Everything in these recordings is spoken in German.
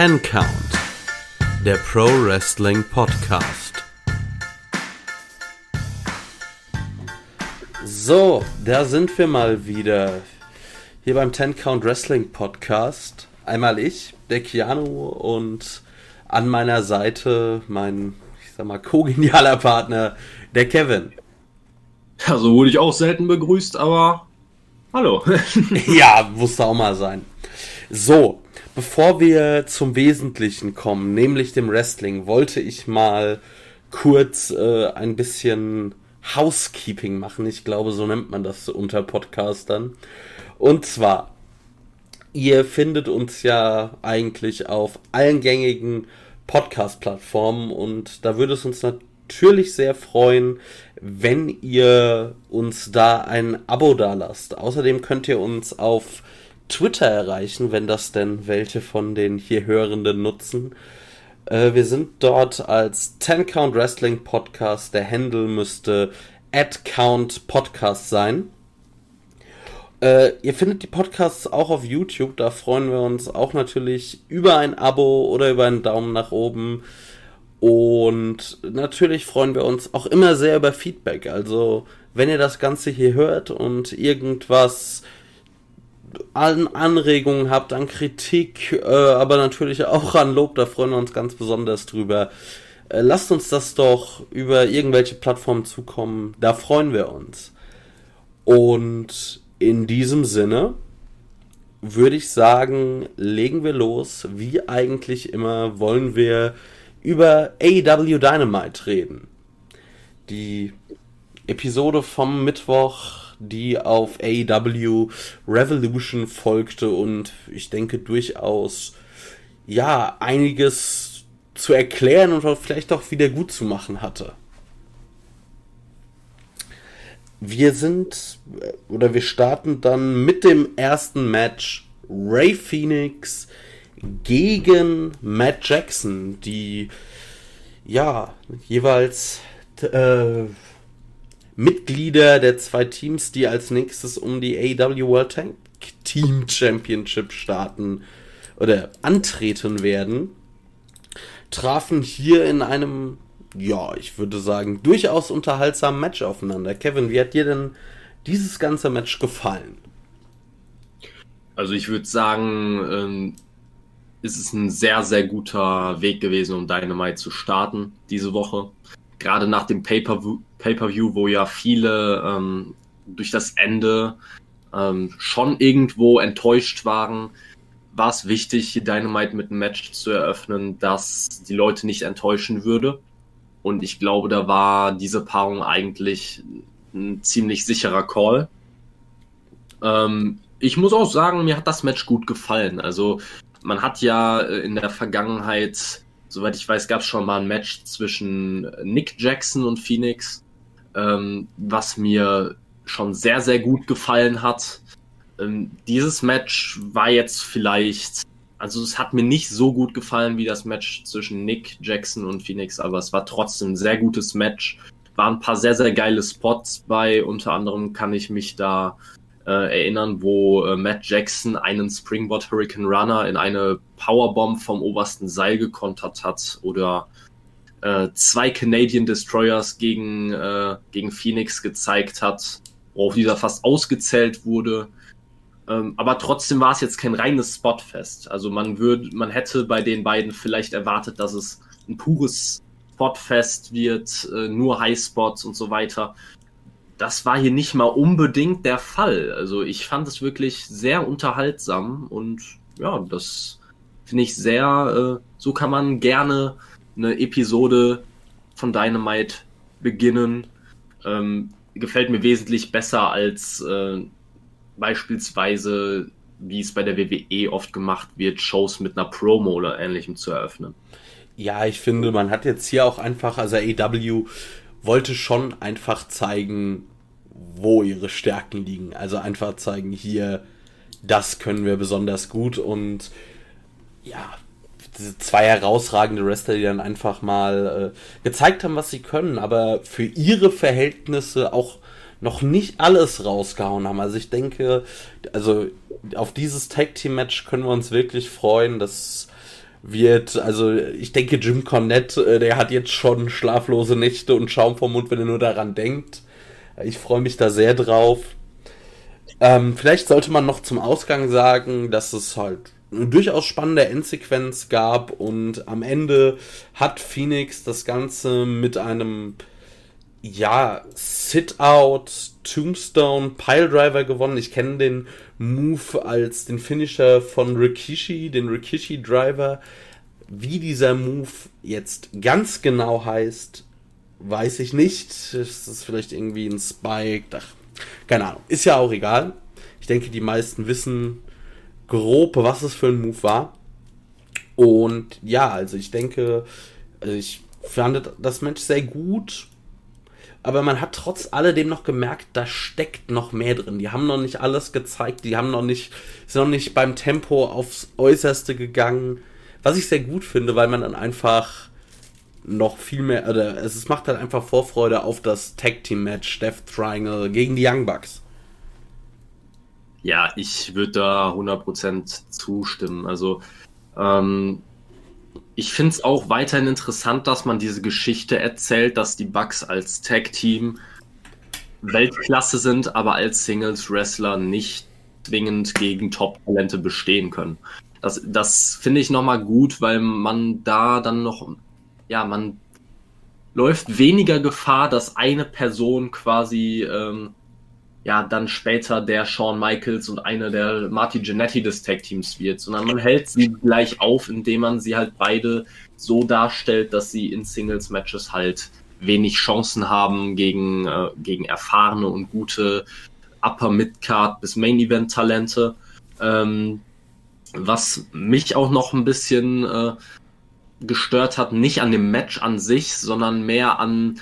Ten Count, der Pro Wrestling Podcast. So, da sind wir mal wieder. Hier beim Ten Count Wrestling Podcast. Einmal ich, der Keanu, und an meiner Seite mein, ich sag mal, co-genialer Partner, der Kevin. Ja, so wurde ich auch selten begrüßt, aber hallo. ja, musste auch mal sein. So, bevor wir zum Wesentlichen kommen, nämlich dem Wrestling, wollte ich mal kurz äh, ein bisschen Housekeeping machen. Ich glaube, so nennt man das unter Podcastern. Und zwar, ihr findet uns ja eigentlich auf allen gängigen Podcast-Plattformen und da würde es uns natürlich sehr freuen, wenn ihr uns da ein Abo da lasst. Außerdem könnt ihr uns auf Twitter erreichen, wenn das denn welche von den hier Hörenden nutzen. Äh, wir sind dort als 10 Count Wrestling Podcast. Der Handle müsste Count Podcast sein. Äh, ihr findet die Podcasts auch auf YouTube. Da freuen wir uns auch natürlich über ein Abo oder über einen Daumen nach oben. Und natürlich freuen wir uns auch immer sehr über Feedback. Also, wenn ihr das Ganze hier hört und irgendwas an Anregungen habt, an Kritik, äh, aber natürlich auch an Lob, da freuen wir uns ganz besonders drüber. Äh, lasst uns das doch über irgendwelche Plattformen zukommen, da freuen wir uns. Und in diesem Sinne würde ich sagen, legen wir los. Wie eigentlich immer wollen wir über AEW Dynamite reden. Die Episode vom Mittwoch die auf AEW Revolution folgte und ich denke durchaus ja einiges zu erklären und vielleicht auch wieder gut zu machen hatte. Wir sind oder wir starten dann mit dem ersten Match Ray Phoenix gegen Matt Jackson, die ja jeweils äh, Mitglieder der zwei Teams, die als nächstes um die AW World Tank Team Championship starten oder antreten werden, trafen hier in einem, ja, ich würde sagen, durchaus unterhaltsamen Match aufeinander. Kevin, wie hat dir denn dieses ganze Match gefallen? Also ich würde sagen, ähm, es ist ein sehr, sehr guter Weg gewesen, um Dynamite zu starten diese Woche gerade nach dem Pay-per-View, Pay wo ja viele ähm, durch das Ende ähm, schon irgendwo enttäuscht waren, war es wichtig, Dynamite mit einem Match zu eröffnen, das die Leute nicht enttäuschen würde. Und ich glaube, da war diese Paarung eigentlich ein ziemlich sicherer Call. Ähm, ich muss auch sagen, mir hat das Match gut gefallen. Also man hat ja äh, in der Vergangenheit soweit ich weiß, gab es schon mal ein Match zwischen Nick Jackson und Phoenix, ähm, was mir schon sehr, sehr gut gefallen hat. Ähm, dieses Match war jetzt vielleicht, also es hat mir nicht so gut gefallen wie das Match zwischen Nick Jackson und Phoenix, aber es war trotzdem ein sehr gutes Match. Waren ein paar sehr, sehr geile Spots bei. Unter anderem kann ich mich da äh, erinnern, wo äh, Matt Jackson einen Springboard Hurricane Runner in eine Powerbomb vom obersten Seil gekontert hat oder äh, zwei Canadian Destroyers gegen, äh, gegen Phoenix gezeigt hat, worauf dieser fast ausgezählt wurde. Ähm, aber trotzdem war es jetzt kein reines Spotfest. Also man würde, man hätte bei den beiden vielleicht erwartet, dass es ein pures Spotfest wird, äh, nur Highspots und so weiter das war hier nicht mal unbedingt der Fall. Also ich fand es wirklich sehr unterhaltsam und ja, das finde ich sehr, äh, so kann man gerne eine Episode von Dynamite beginnen. Ähm, gefällt mir wesentlich besser als äh, beispielsweise, wie es bei der WWE oft gemacht wird, Shows mit einer Promo oder ähnlichem zu eröffnen. Ja, ich finde, man hat jetzt hier auch einfach, also AEW wollte schon einfach zeigen, wo ihre Stärken liegen. Also einfach zeigen, hier, das können wir besonders gut und ja, diese zwei herausragende Wrestler, die dann einfach mal äh, gezeigt haben, was sie können, aber für ihre Verhältnisse auch noch nicht alles rausgehauen haben. Also ich denke, also auf dieses Tag Team Match können wir uns wirklich freuen. Das wird, also ich denke, Jim Cornette, äh, der hat jetzt schon schlaflose Nächte und Schaum vom Mund, wenn er nur daran denkt. Ich freue mich da sehr drauf. Ähm, vielleicht sollte man noch zum Ausgang sagen, dass es halt eine durchaus spannende Endsequenz gab und am Ende hat Phoenix das Ganze mit einem ja, Sit-Out, Tombstone, Piledriver gewonnen. Ich kenne den Move als den Finisher von Rikishi, den Rikishi Driver. Wie dieser Move jetzt ganz genau heißt, weiß ich nicht. Ist vielleicht irgendwie ein Spike. Ach, keine Ahnung. Ist ja auch egal. Ich denke, die meisten wissen grob, was es für ein Move war. Und ja, also ich denke, also ich fand das Match sehr gut aber man hat trotz alledem noch gemerkt, da steckt noch mehr drin. Die haben noch nicht alles gezeigt, die haben noch nicht, sind noch nicht beim Tempo aufs Äußerste gegangen. Was ich sehr gut finde, weil man dann einfach noch viel mehr, oder es macht halt einfach Vorfreude auf das Tag Team Match Death Triangle gegen die Young Bucks. Ja, ich würde da 100% zustimmen. Also, ähm, ich finde es auch weiterhin interessant, dass man diese Geschichte erzählt, dass die Bucks als Tag-Team Weltklasse sind, aber als Singles-Wrestler nicht zwingend gegen Top-Talente bestehen können. Das, das finde ich nochmal gut, weil man da dann noch, ja, man läuft weniger Gefahr, dass eine Person quasi ähm, ja dann später der Shawn Michaels und eine der Marty Jannetty des Tag Teams wird, sondern man hält sie gleich auf, indem man sie halt beide so darstellt, dass sie in Singles Matches halt wenig Chancen haben gegen, äh, gegen erfahrene und gute Upper Midcard bis Main Event Talente. Ähm, was mich auch noch ein bisschen äh, gestört hat, nicht an dem Match an sich, sondern mehr an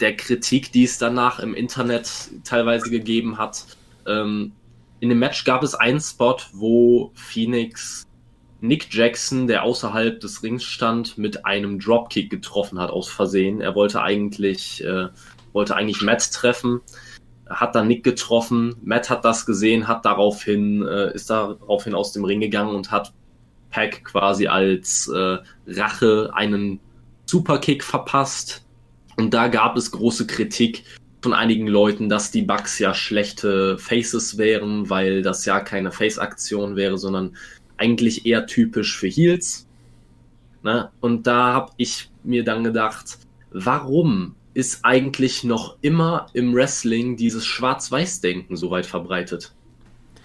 der Kritik, die es danach im Internet teilweise gegeben hat. Ähm, in dem Match gab es einen Spot, wo Phoenix Nick Jackson, der außerhalb des Rings stand, mit einem Dropkick getroffen hat aus Versehen. Er wollte eigentlich, äh, wollte eigentlich Matt treffen, hat dann Nick getroffen. Matt hat das gesehen, hat daraufhin, äh, ist daraufhin aus dem Ring gegangen und hat Pack quasi als äh, Rache einen Superkick verpasst, und da gab es große Kritik von einigen Leuten, dass die Bugs ja schlechte Faces wären, weil das ja keine Face-Aktion wäre, sondern eigentlich eher typisch für Heels. Ne? Und da habe ich mir dann gedacht, warum ist eigentlich noch immer im Wrestling dieses Schwarz-Weiß-Denken so weit verbreitet?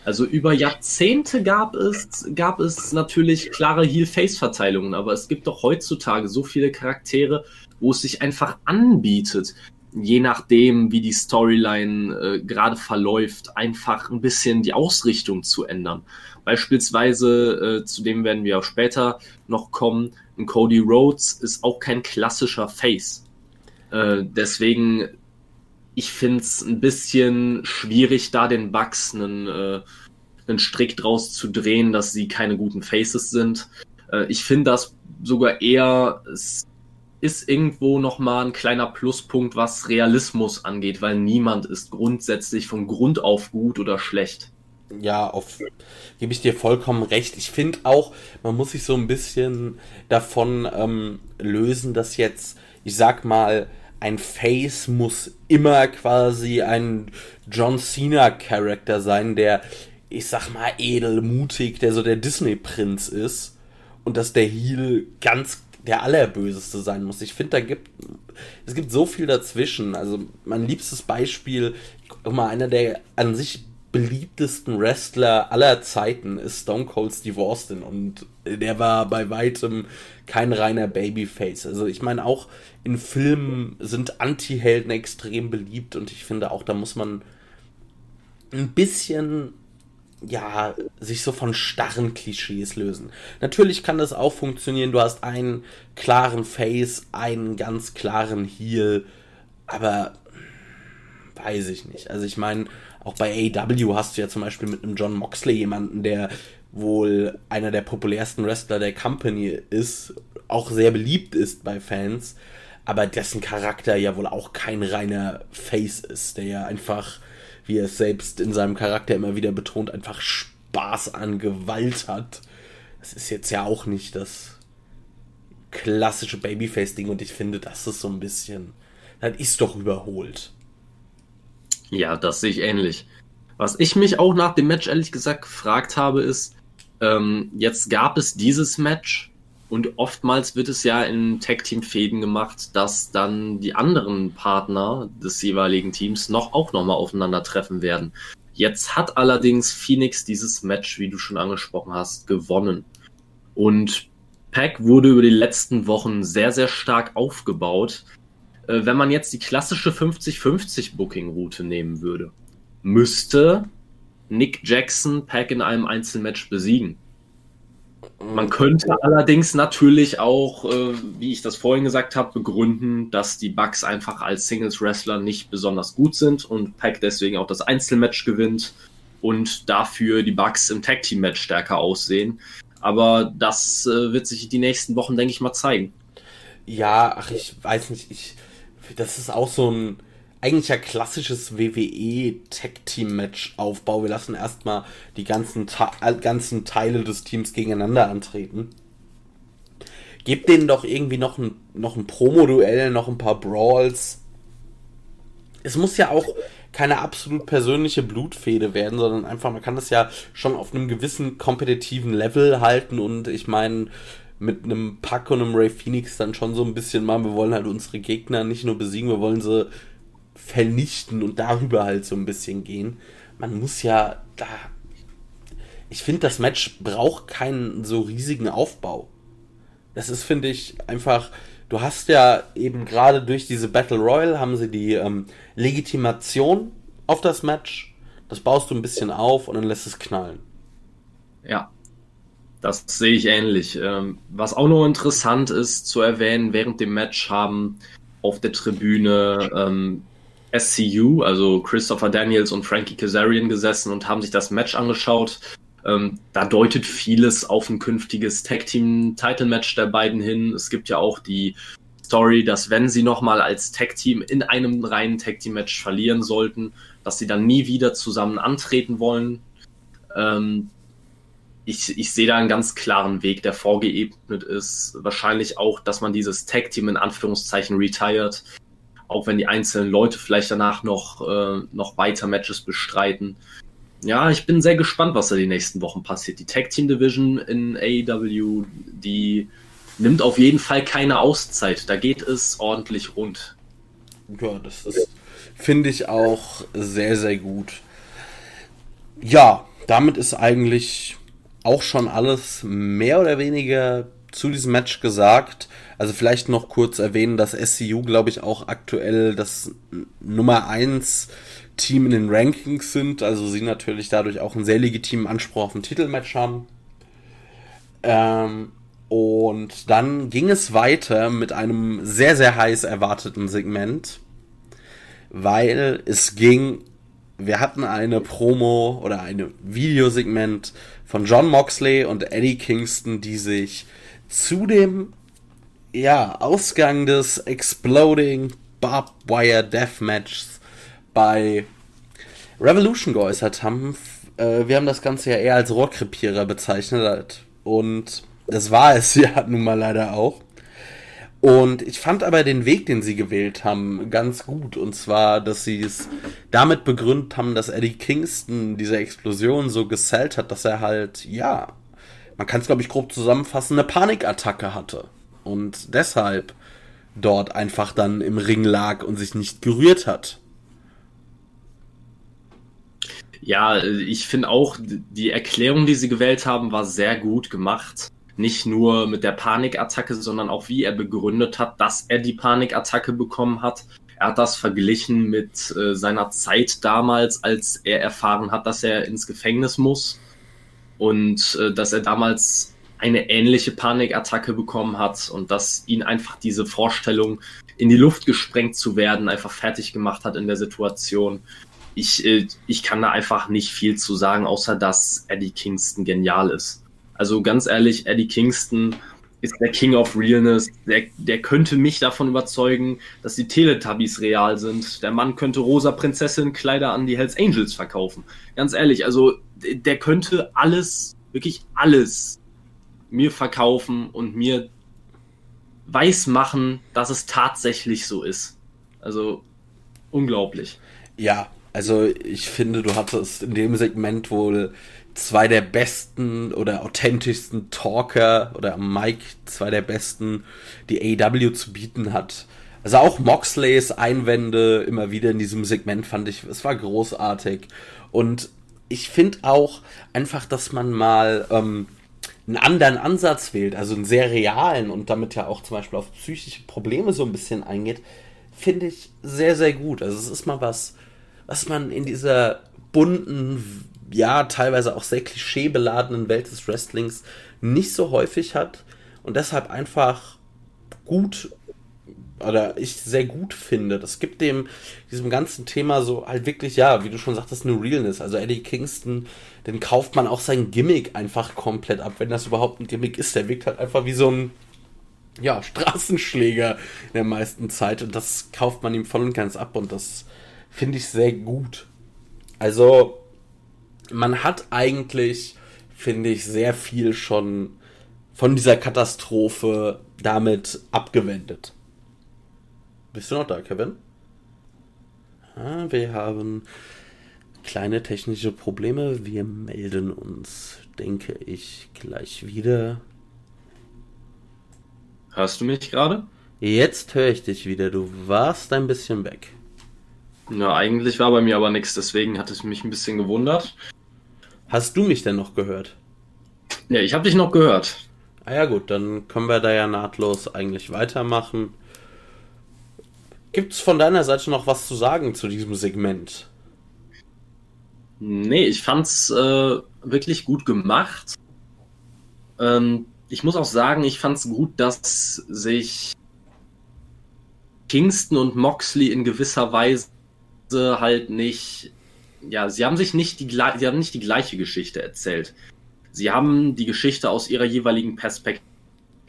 Also über Jahrzehnte gab es, gab es natürlich klare Heel-Face-Verteilungen, aber es gibt doch heutzutage so viele Charaktere, wo es sich einfach anbietet, je nachdem, wie die Storyline äh, gerade verläuft, einfach ein bisschen die Ausrichtung zu ändern. Beispielsweise, äh, zu dem werden wir auch später noch kommen, ein Cody Rhodes ist auch kein klassischer Face. Äh, deswegen, ich finde es ein bisschen schwierig, da den Bugs einen, äh, einen Strick draus zu drehen, dass sie keine guten Faces sind. Äh, ich finde das sogar eher ist irgendwo nochmal ein kleiner Pluspunkt, was Realismus angeht, weil niemand ist grundsätzlich von Grund auf gut oder schlecht. Ja, auf gebe ich dir vollkommen recht. Ich finde auch, man muss sich so ein bisschen davon ähm, lösen, dass jetzt, ich sag mal, ein Face muss immer quasi ein John Cena-Charakter sein, der, ich sag mal, edelmutig, der so der Disney-Prinz ist. Und dass der Heel ganz der Allerböseste sein muss. Ich finde, da gibt es gibt so viel dazwischen. Also mein liebstes Beispiel, guck mal, einer der an sich beliebtesten Wrestler aller Zeiten ist Stone Cold Steve Austin und der war bei weitem kein reiner Babyface. Also ich meine auch in Filmen sind Anti-Helden extrem beliebt und ich finde auch da muss man ein bisschen ja, sich so von starren Klischees lösen. Natürlich kann das auch funktionieren. Du hast einen klaren Face, einen ganz klaren Heel, aber weiß ich nicht. Also ich meine, auch bei AW hast du ja zum Beispiel mit einem John Moxley jemanden, der wohl einer der populärsten Wrestler der Company ist, auch sehr beliebt ist bei Fans, aber dessen Charakter ja wohl auch kein reiner Face ist, der ja einfach wie er es selbst in seinem Charakter immer wieder betont, einfach Spaß an Gewalt hat. Das ist jetzt ja auch nicht das klassische Babyface-Ding und ich finde, das ist so ein bisschen, das ist doch überholt. Ja, das sehe ich ähnlich. Was ich mich auch nach dem Match ehrlich gesagt gefragt habe, ist, ähm, jetzt gab es dieses Match und oftmals wird es ja in Tag-Team-Fäden gemacht, dass dann die anderen Partner des jeweiligen Teams noch auch nochmal aufeinandertreffen werden. Jetzt hat allerdings Phoenix dieses Match, wie du schon angesprochen hast, gewonnen. Und Pack wurde über die letzten Wochen sehr, sehr stark aufgebaut. Äh, wenn man jetzt die klassische 50-50 Booking-Route nehmen würde, müsste Nick Jackson Pack in einem Einzelmatch besiegen. Man könnte allerdings natürlich auch, äh, wie ich das vorhin gesagt habe, begründen, dass die Bucks einfach als Singles-Wrestler nicht besonders gut sind und Pack deswegen auch das Einzelmatch gewinnt und dafür die Bucks im Tag-Team-Match stärker aussehen. Aber das äh, wird sich die nächsten Wochen, denke ich mal, zeigen. Ja, ach, ich weiß nicht, ich, das ist auch so ein eigentlich ja klassisches WWE Tag Team Match Aufbau. Wir lassen erstmal die ganzen, ganzen Teile des Teams gegeneinander antreten. Gebt denen doch irgendwie noch ein, noch ein Promo-Duell, noch ein paar Brawls. Es muss ja auch keine absolut persönliche Blutfehde werden, sondern einfach, man kann das ja schon auf einem gewissen kompetitiven Level halten und ich meine, mit einem Pack und einem Ray Phoenix dann schon so ein bisschen machen, wir wollen halt unsere Gegner nicht nur besiegen, wir wollen sie vernichten und darüber halt so ein bisschen gehen. Man muss ja da. Ich finde, das Match braucht keinen so riesigen Aufbau. Das ist, finde ich, einfach. Du hast ja eben gerade durch diese Battle Royale haben sie die ähm, Legitimation auf das Match. Das baust du ein bisschen auf und dann lässt es knallen. Ja, das sehe ich ähnlich. Ähm, was auch noch interessant ist zu erwähnen, während dem Match haben auf der Tribüne ähm, SCU, also Christopher Daniels und Frankie Kazarian gesessen und haben sich das Match angeschaut. Ähm, da deutet vieles auf ein künftiges Tag-Team-Title-Match der beiden hin. Es gibt ja auch die Story, dass wenn sie nochmal als Tag-Team in einem reinen Tag-Team-Match verlieren sollten, dass sie dann nie wieder zusammen antreten wollen. Ähm, ich, ich sehe da einen ganz klaren Weg, der vorgeebnet ist. Wahrscheinlich auch, dass man dieses Tag-Team in Anführungszeichen retired auch wenn die einzelnen Leute vielleicht danach noch, äh, noch weiter Matches bestreiten. Ja, ich bin sehr gespannt, was da die nächsten Wochen passiert. Die Tag Team Division in AEW, die nimmt auf jeden Fall keine Auszeit. Da geht es ordentlich rund. Ja, das ist, finde ich auch sehr, sehr gut. Ja, damit ist eigentlich auch schon alles mehr oder weniger zu diesem Match gesagt. Also vielleicht noch kurz erwähnen, dass SCU, glaube ich, auch aktuell das Nummer 1 Team in den Rankings sind. Also sie natürlich dadurch auch einen sehr legitimen Anspruch auf ein Titelmatch haben. Ähm, und dann ging es weiter mit einem sehr, sehr heiß erwarteten Segment, weil es ging, wir hatten eine Promo oder ein Videosegment von John Moxley und Eddie Kingston, die sich zu dem ja, Ausgang des Exploding Barbed Wire Deathmatchs bei Revolution geäußert haben. Äh, wir haben das Ganze ja eher als Rohrkrepierer bezeichnet und das war es ja nun mal leider auch. Und ich fand aber den Weg, den sie gewählt haben, ganz gut. Und zwar, dass sie es damit begründet haben, dass Eddie Kingston diese Explosion so gesellt hat, dass er halt, ja, man kann es glaube ich grob zusammenfassen, eine Panikattacke hatte und deshalb dort einfach dann im Ring lag und sich nicht gerührt hat. Ja, ich finde auch, die Erklärung, die sie gewählt haben, war sehr gut gemacht. Nicht nur mit der Panikattacke, sondern auch wie er begründet hat, dass er die Panikattacke bekommen hat. Er hat das verglichen mit äh, seiner Zeit damals, als er erfahren hat, dass er ins Gefängnis muss und äh, dass er damals eine ähnliche Panikattacke bekommen hat und dass ihn einfach diese Vorstellung, in die Luft gesprengt zu werden, einfach fertig gemacht hat in der Situation. Ich, äh, ich kann da einfach nicht viel zu sagen, außer dass Eddie Kingston genial ist. Also ganz ehrlich, Eddie Kingston ist der King of Realness. Der, der könnte mich davon überzeugen, dass die Teletubbies real sind. Der Mann könnte rosa Prinzessin Kleider an die Hells Angels verkaufen. Ganz ehrlich, also der könnte alles, wirklich alles mir verkaufen und mir weiß machen, dass es tatsächlich so ist. Also unglaublich. Ja, also ich finde, du hattest in dem Segment wohl zwei der besten oder authentischsten Talker oder Mike zwei der besten, die AEW zu bieten hat. Also auch Moxleys Einwände immer wieder in diesem Segment fand ich, es war großartig. Und ich finde auch einfach, dass man mal ähm, einen anderen Ansatz wählt, also einen sehr realen und damit ja auch zum Beispiel auf psychische Probleme so ein bisschen eingeht, finde ich sehr, sehr gut. Also es ist mal was, was man in dieser bunten, ja, teilweise auch sehr klischeebeladenen Welt des Wrestlings nicht so häufig hat und deshalb einfach gut oder ich sehr gut finde. Das gibt dem diesem ganzen Thema so halt wirklich, ja, wie du schon sagtest, eine Realness. Also Eddie Kingston, den kauft man auch sein Gimmick einfach komplett ab, wenn das überhaupt ein Gimmick ist. Der wirkt halt einfach wie so ein ja, Straßenschläger in der meisten Zeit und das kauft man ihm voll und ganz ab und das finde ich sehr gut. Also man hat eigentlich, finde ich, sehr viel schon von dieser Katastrophe damit abgewendet. Bist du noch da, Kevin? Ah, wir haben kleine technische Probleme. Wir melden uns, denke ich, gleich wieder. Hörst du mich gerade? Jetzt höre ich dich wieder. Du warst ein bisschen weg. Na, eigentlich war bei mir aber nichts, deswegen hat es mich ein bisschen gewundert. Hast du mich denn noch gehört? Ja, ich habe dich noch gehört. Ah ja gut, dann können wir da ja nahtlos eigentlich weitermachen. Gibt es von deiner Seite noch was zu sagen zu diesem Segment? Nee, ich fand's äh, wirklich gut gemacht. Ähm, ich muss auch sagen, ich fand's gut, dass sich Kingston und Moxley in gewisser Weise halt nicht, ja, sie haben sich nicht die, sie haben nicht die gleiche Geschichte erzählt. Sie haben die Geschichte aus ihrer jeweiligen Perspektive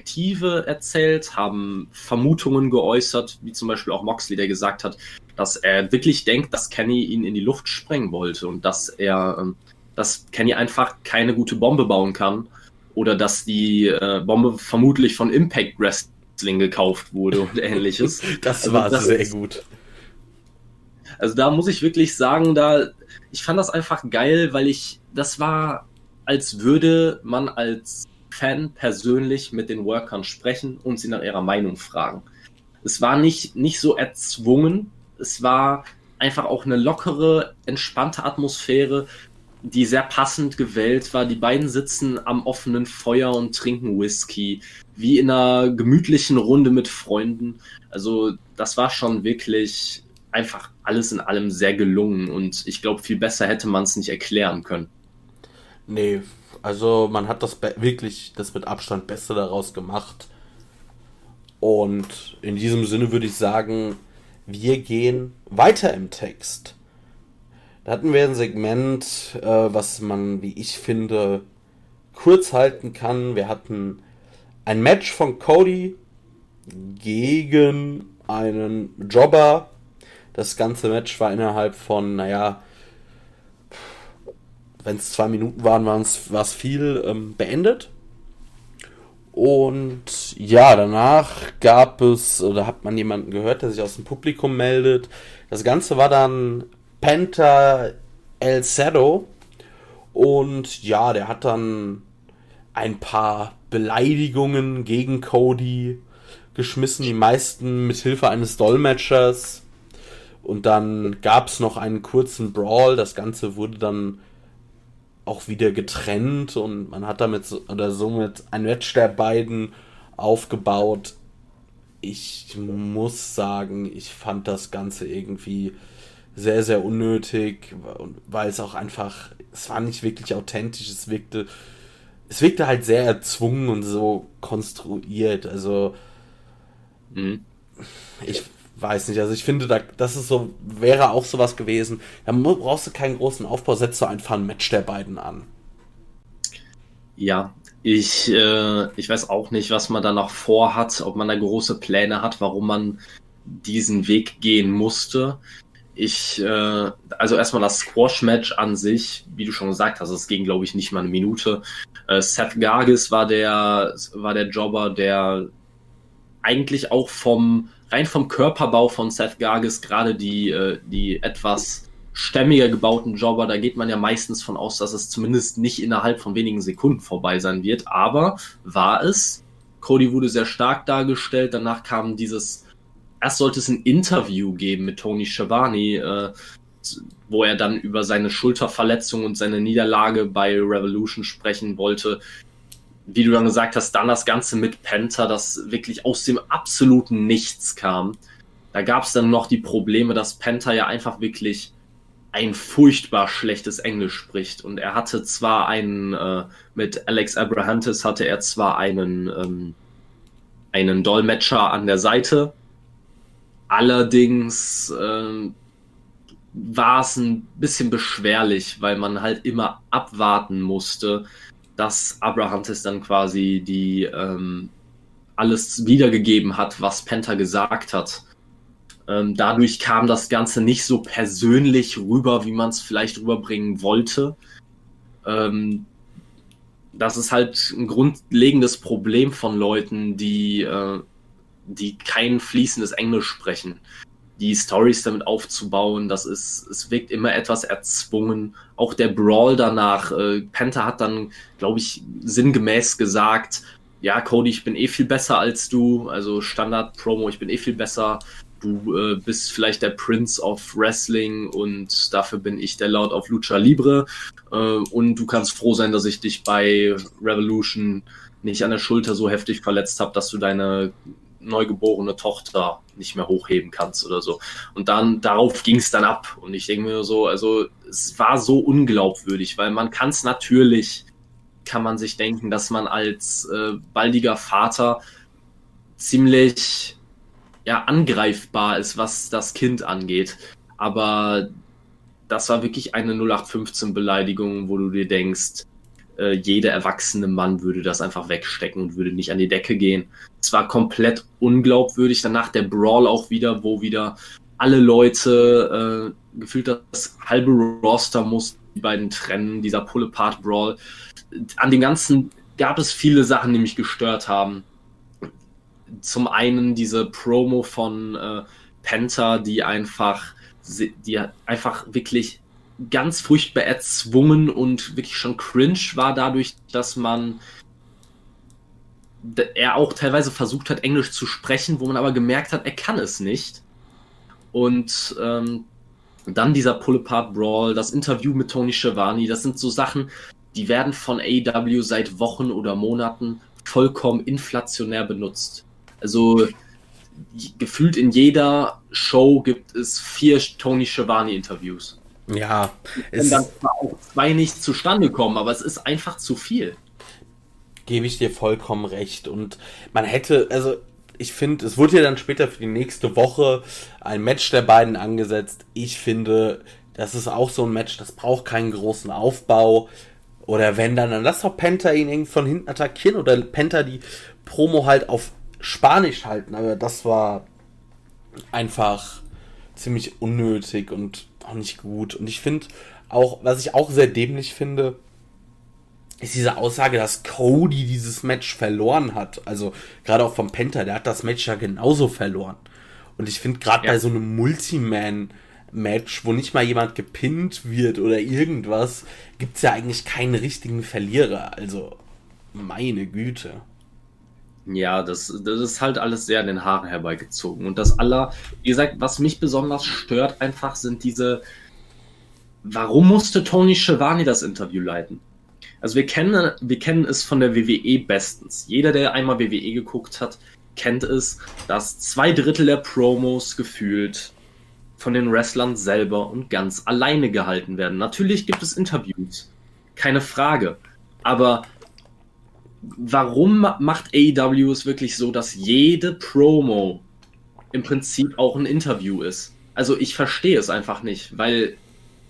Perspektive erzählt, haben Vermutungen geäußert, wie zum Beispiel auch Moxley, der gesagt hat, dass er wirklich denkt, dass Kenny ihn in die Luft sprengen wollte und dass er, ähm, dass Kenny einfach keine gute Bombe bauen kann oder dass die äh, Bombe vermutlich von Impact Wrestling gekauft wurde und ähnliches. das also war das sehr ist, gut. Also da muss ich wirklich sagen, da ich fand das einfach geil, weil ich das war, als würde man als Fan persönlich mit den Workern sprechen und sie nach ihrer Meinung fragen. Es war nicht, nicht so erzwungen, es war einfach auch eine lockere, entspannte Atmosphäre, die sehr passend gewählt war. Die beiden sitzen am offenen Feuer und trinken Whisky, wie in einer gemütlichen Runde mit Freunden. Also das war schon wirklich einfach alles in allem sehr gelungen und ich glaube, viel besser hätte man es nicht erklären können. Nee, also man hat das wirklich das mit Abstand Beste daraus gemacht. Und in diesem Sinne würde ich sagen, wir gehen weiter im Text. Da hatten wir ein Segment, äh, was man, wie ich finde, kurz halten kann. Wir hatten ein Match von Cody gegen einen Jobber. Das ganze Match war innerhalb von, naja, wenn es zwei Minuten waren, war es viel ähm, beendet. Und ja, danach gab es, oder hat man jemanden gehört, der sich aus dem Publikum meldet. Das Ganze war dann Penta El Cerdo. Und ja, der hat dann ein paar Beleidigungen gegen Cody geschmissen, die meisten mit Hilfe eines Dolmetschers. Und dann gab es noch einen kurzen Brawl. Das Ganze wurde dann auch wieder getrennt und man hat damit so, oder somit ein Match der beiden aufgebaut. Ich muss sagen, ich fand das Ganze irgendwie sehr, sehr unnötig, weil es auch einfach, es war nicht wirklich authentisch, es wirkte, es wirkte halt sehr erzwungen und so konstruiert. Also, mhm. ich weiß nicht. Also ich finde, da, das ist so, wäre auch sowas gewesen. Da brauchst du keinen großen Aufbau, setzt du einfach ein Match der beiden an. Ja, ich, äh, ich weiß auch nicht, was man da noch vorhat, ob man da große Pläne hat, warum man diesen Weg gehen musste. Ich, äh, also erstmal das Squash-Match an sich, wie du schon gesagt hast, es ging, glaube ich, nicht mal eine Minute. Äh, Seth Gargis war der, war der Jobber, der eigentlich auch vom rein vom Körperbau von Seth Gargis gerade die, äh, die etwas stämmiger gebauten Jobber, da geht man ja meistens von aus, dass es zumindest nicht innerhalb von wenigen Sekunden vorbei sein wird. Aber war es. Cody wurde sehr stark dargestellt. Danach kam dieses, erst sollte es ein Interview geben mit Tony Schiavone, äh, wo er dann über seine Schulterverletzung und seine Niederlage bei Revolution sprechen wollte. Wie du dann gesagt hast, dann das Ganze mit Penta, das wirklich aus dem absoluten Nichts kam. Da gab es dann noch die Probleme, dass Penta ja einfach wirklich ein furchtbar schlechtes Englisch spricht. Und er hatte zwar einen, äh, mit Alex Abrahantis hatte er zwar einen, ähm, einen Dolmetscher an der Seite, allerdings äh, war es ein bisschen beschwerlich, weil man halt immer abwarten musste, dass Abrahantis dann quasi die ähm, alles wiedergegeben hat, was Penta gesagt hat. Ähm, dadurch kam das Ganze nicht so persönlich rüber, wie man es vielleicht rüberbringen wollte. Ähm, das ist halt ein grundlegendes Problem von Leuten, die, äh, die kein fließendes Englisch sprechen. Die Stories damit aufzubauen, das ist, es wirkt immer etwas erzwungen. Auch der Brawl danach, äh, Penta hat dann, glaube ich, sinngemäß gesagt, ja, Cody, ich bin eh viel besser als du, also Standard-Promo, ich bin eh viel besser. Du äh, bist vielleicht der Prince of Wrestling und dafür bin ich der Lord of Lucha Libre. Äh, und du kannst froh sein, dass ich dich bei Revolution nicht an der Schulter so heftig verletzt habe, dass du deine neugeborene Tochter nicht mehr hochheben kannst oder so. Und dann darauf ging es dann ab. Und ich denke mir so, also es war so unglaubwürdig, weil man kann es natürlich, kann man sich denken, dass man als äh, baldiger Vater ziemlich ja, angreifbar ist, was das Kind angeht. Aber das war wirklich eine 0815-Beleidigung, wo du dir denkst, äh, jeder erwachsene Mann würde das einfach wegstecken und würde nicht an die Decke gehen. Es war komplett unglaubwürdig. Danach der Brawl auch wieder, wo wieder alle Leute äh, gefühlt das halbe Roster muss die beiden trennen, dieser Pull-Apart-Brawl. An dem Ganzen gab es viele Sachen, die mich gestört haben zum einen diese Promo von äh, Penta, die einfach, die einfach wirklich ganz furchtbar erzwungen und wirklich schon cringe war dadurch, dass man er auch teilweise versucht hat, Englisch zu sprechen, wo man aber gemerkt hat, er kann es nicht. Und ähm, dann dieser Pull-Apart Brawl, das Interview mit Tony Schiavone, das sind so Sachen, die werden von AW seit Wochen oder Monaten vollkommen inflationär benutzt. Also gefühlt in jeder Show gibt es vier Tony Schiavone Interviews. Ja, es und dann zwar auch zwei nicht zustande kommen, aber es ist einfach zu viel. Gebe ich dir vollkommen recht. Und man hätte, also ich finde, es wurde ja dann später für die nächste Woche ein Match der beiden angesetzt. Ich finde, das ist auch so ein Match, das braucht keinen großen Aufbau. Oder wenn dann, dann lass doch Penta ihn irgendwie von hinten attackieren oder Penta die Promo halt auf Spanisch halten, aber das war einfach ziemlich unnötig und auch nicht gut. Und ich finde auch, was ich auch sehr dämlich finde, ist diese Aussage, dass Cody dieses Match verloren hat. Also gerade auch vom Penta, der hat das Match ja genauso verloren. Und ich finde gerade ja. bei so einem Multiman-Match, wo nicht mal jemand gepinnt wird oder irgendwas, gibt es ja eigentlich keinen richtigen Verlierer. Also meine Güte. Ja, das, das ist halt alles sehr an den Haaren herbeigezogen. Und das aller, wie gesagt, was mich besonders stört einfach, sind diese. Warum musste Tony Schiavone das Interview leiten? Also wir kennen, wir kennen es von der WWE bestens. Jeder, der einmal WWE geguckt hat, kennt es, dass zwei Drittel der Promos gefühlt von den Wrestlern selber und ganz alleine gehalten werden. Natürlich gibt es Interviews, keine Frage. Aber warum macht AEW es wirklich so, dass jede Promo im Prinzip auch ein Interview ist? Also ich verstehe es einfach nicht, weil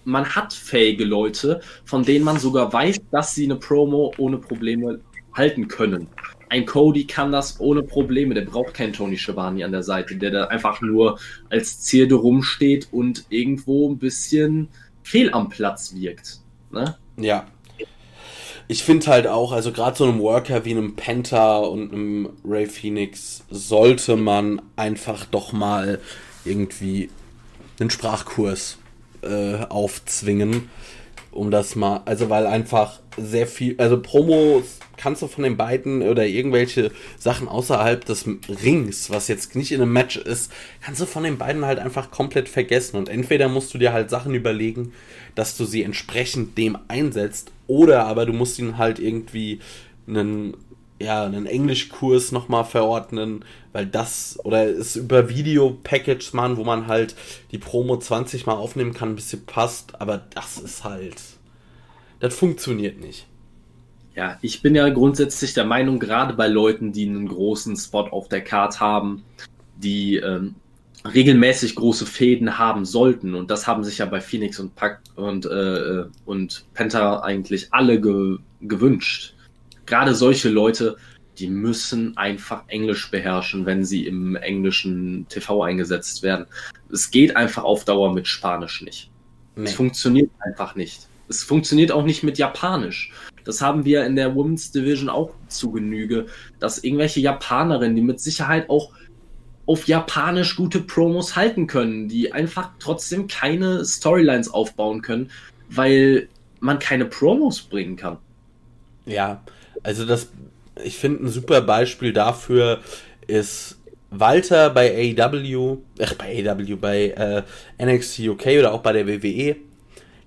man hat fähige Leute, von denen man sogar weiß, dass sie eine Promo ohne Probleme halten können. Ein Cody kann das ohne Probleme, der braucht keinen Tony Schiavone an der Seite, der da einfach nur als Zierde rumsteht und irgendwo ein bisschen fehl am Platz wirkt. Ne? Ja, ich finde halt auch, also gerade so einem Worker wie einem Penta und einem Ray Phoenix sollte man einfach doch mal irgendwie einen Sprachkurs äh, aufzwingen, um das mal, also weil einfach sehr viel, also Promos kannst du von den beiden oder irgendwelche Sachen außerhalb des Rings, was jetzt nicht in einem Match ist, kannst du von den beiden halt einfach komplett vergessen. Und entweder musst du dir halt Sachen überlegen, dass du sie entsprechend dem einsetzt, oder aber du musst ihnen halt irgendwie einen, ja, einen Englischkurs nochmal verordnen, weil das, oder es über Video-Package machen, wo man halt die Promo 20 mal aufnehmen kann, bis sie passt, aber das ist halt, das funktioniert nicht. Ja, ich bin ja grundsätzlich der Meinung, gerade bei Leuten, die einen großen Spot auf der Card haben, die ähm, regelmäßig große Fäden haben sollten, und das haben sich ja bei Phoenix und Pack und, äh, und Penta eigentlich alle ge gewünscht. Gerade solche Leute, die müssen einfach Englisch beherrschen, wenn sie im englischen TV eingesetzt werden. Es geht einfach auf Dauer mit Spanisch nicht. Nee. Es funktioniert einfach nicht. Es funktioniert auch nicht mit Japanisch. Das haben wir in der Women's Division auch zu Genüge, dass irgendwelche Japanerinnen, die mit Sicherheit auch auf Japanisch gute Promos halten können, die einfach trotzdem keine Storylines aufbauen können, weil man keine Promos bringen kann. Ja, also das, ich finde ein super Beispiel dafür ist Walter bei AEW, ach bei AEW, bei äh, NXT UK oder auch bei der WWE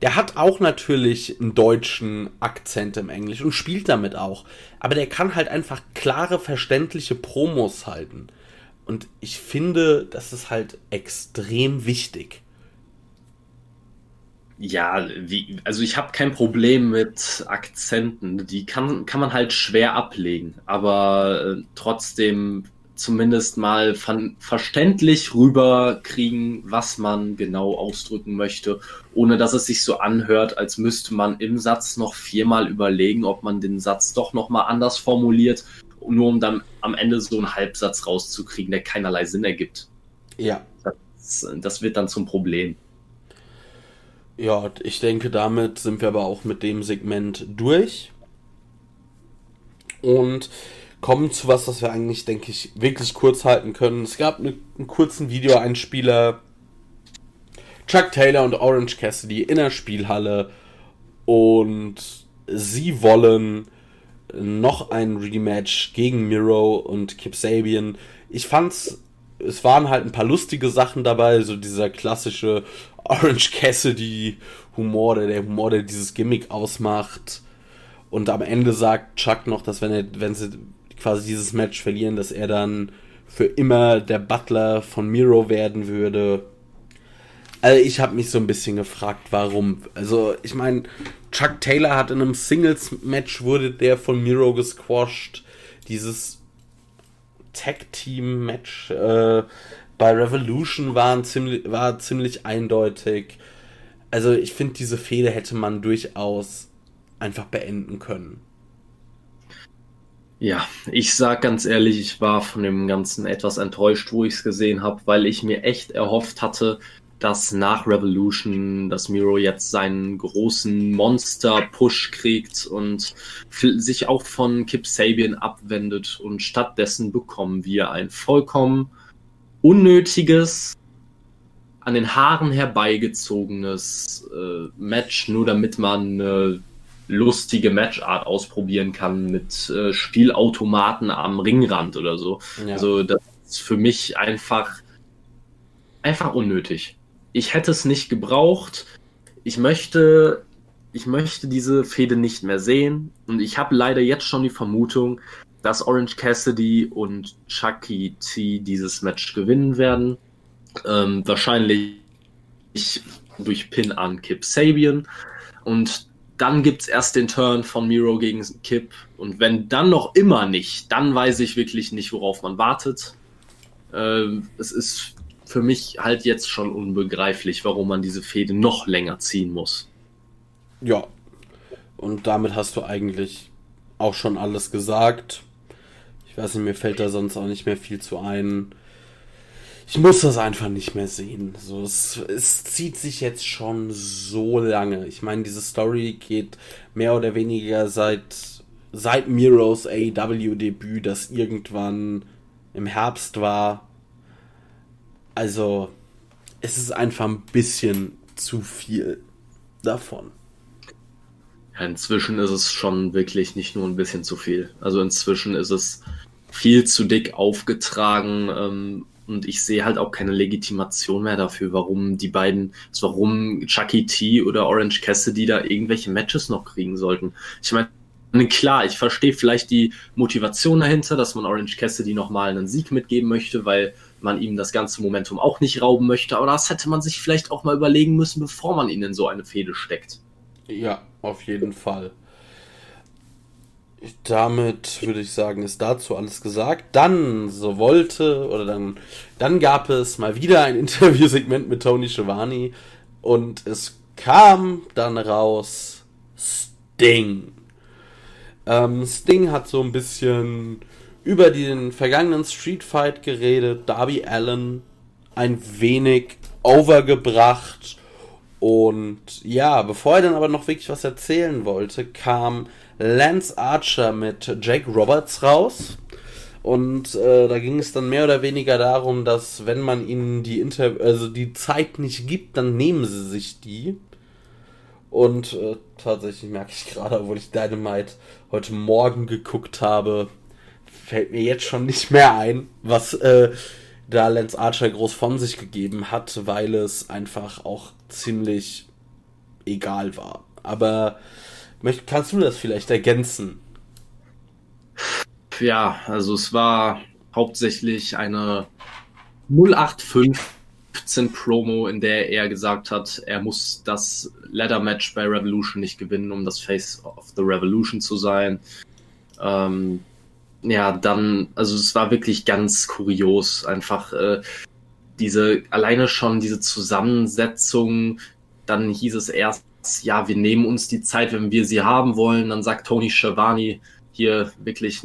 der hat auch natürlich einen deutschen Akzent im Englisch und spielt damit auch. Aber der kann halt einfach klare, verständliche Promos halten. Und ich finde, das ist halt extrem wichtig. Ja, wie, also ich habe kein Problem mit Akzenten. Die kann, kann man halt schwer ablegen. Aber äh, trotzdem zumindest mal ver verständlich rüberkriegen, was man genau ausdrücken möchte, ohne dass es sich so anhört, als müsste man im Satz noch viermal überlegen, ob man den Satz doch nochmal anders formuliert, nur um dann am Ende so einen Halbsatz rauszukriegen, der keinerlei Sinn ergibt. Ja. Das, das wird dann zum Problem. Ja, ich denke, damit sind wir aber auch mit dem Segment durch. Und kommen zu was, was wir eigentlich, denke ich, wirklich kurz halten können. Es gab eine, einen kurzen Videoeinspieler. Chuck Taylor und Orange Cassidy in der Spielhalle und sie wollen noch ein Rematch gegen Miro und Kip Sabian. Ich fand's, es waren halt ein paar lustige Sachen dabei, so dieser klassische Orange Cassidy Humor, der, der Humor, der dieses Gimmick ausmacht. Und am Ende sagt Chuck noch, dass wenn er, wenn sie quasi dieses Match verlieren, dass er dann für immer der Butler von Miro werden würde. Also ich habe mich so ein bisschen gefragt, warum. Also ich meine, Chuck Taylor hat in einem Singles-Match wurde der von Miro gesquashed. Dieses Tag-Team-Match äh, bei Revolution war ziemlich, war ziemlich eindeutig. Also ich finde, diese Fehde hätte man durchaus einfach beenden können. Ja, ich sag ganz ehrlich, ich war von dem Ganzen etwas enttäuscht, wo ich es gesehen habe, weil ich mir echt erhofft hatte, dass nach Revolution, dass Miro jetzt seinen großen Monster-Push kriegt und sich auch von Kip Sabian abwendet und stattdessen bekommen wir ein vollkommen unnötiges, an den Haaren herbeigezogenes äh, Match, nur damit man äh, lustige Matchart ausprobieren kann mit äh, Spielautomaten am Ringrand oder so. Ja. Also das ist für mich einfach einfach unnötig. Ich hätte es nicht gebraucht. Ich möchte ich möchte diese Fehde nicht mehr sehen und ich habe leider jetzt schon die Vermutung, dass Orange Cassidy und Chucky T dieses Match gewinnen werden. Ähm, wahrscheinlich durch Pin an Kip Sabian und dann gibt es erst den Turn von Miro gegen Kip. Und wenn dann noch immer nicht, dann weiß ich wirklich nicht, worauf man wartet. Äh, es ist für mich halt jetzt schon unbegreiflich, warum man diese Fehde noch länger ziehen muss. Ja. Und damit hast du eigentlich auch schon alles gesagt. Ich weiß nicht, mir fällt da sonst auch nicht mehr viel zu ein. ich muss das einfach nicht mehr sehen. So, es, es zieht sich jetzt schon so lange. Ich meine, diese Story geht mehr oder weniger seit, seit Miros AEW-Debüt, das irgendwann im Herbst war. Also, es ist einfach ein bisschen zu viel davon. Inzwischen ist es schon wirklich nicht nur ein bisschen zu viel. Also inzwischen ist es viel zu dick aufgetragen ähm, und ich sehe halt auch keine Legitimation mehr dafür, warum die beiden, also warum Chucky T oder Orange Cassidy da irgendwelche Matches noch kriegen sollten. Ich meine, klar, ich verstehe vielleicht die Motivation dahinter, dass man Orange Cassidy nochmal einen Sieg mitgeben möchte, weil man ihm das ganze Momentum auch nicht rauben möchte. Aber das hätte man sich vielleicht auch mal überlegen müssen, bevor man ihn in so eine Fehde steckt. Ja, auf jeden Fall. Damit würde ich sagen, ist dazu alles gesagt. Dann, so wollte, oder dann, dann gab es mal wieder ein Interviewsegment mit Tony Schiavone und es kam dann raus Sting. Ähm, Sting hat so ein bisschen über den vergangenen Street Fight geredet, Darby Allen ein wenig overgebracht und ja, bevor er dann aber noch wirklich was erzählen wollte, kam Lance Archer mit Jake Roberts raus. Und äh, da ging es dann mehr oder weniger darum, dass wenn man ihnen die Inter also die Zeit nicht gibt, dann nehmen sie sich die. Und äh, tatsächlich merke ich gerade, obwohl ich Dynamite heute Morgen geguckt habe, fällt mir jetzt schon nicht mehr ein, was äh, da Lance Archer groß von sich gegeben hat, weil es einfach auch ziemlich egal war. Aber möcht, kannst du das vielleicht ergänzen? Ja, also es war hauptsächlich eine 0815 Promo, in der er gesagt hat, er muss das Ladder Match bei Revolution nicht gewinnen, um das Face of the Revolution zu sein. Ähm, ja, dann, also es war wirklich ganz kurios, einfach äh, diese, alleine schon diese Zusammensetzung, dann hieß es erst, ja, wir nehmen uns die Zeit, wenn wir sie haben wollen, dann sagt Tony Schiavone hier wirklich,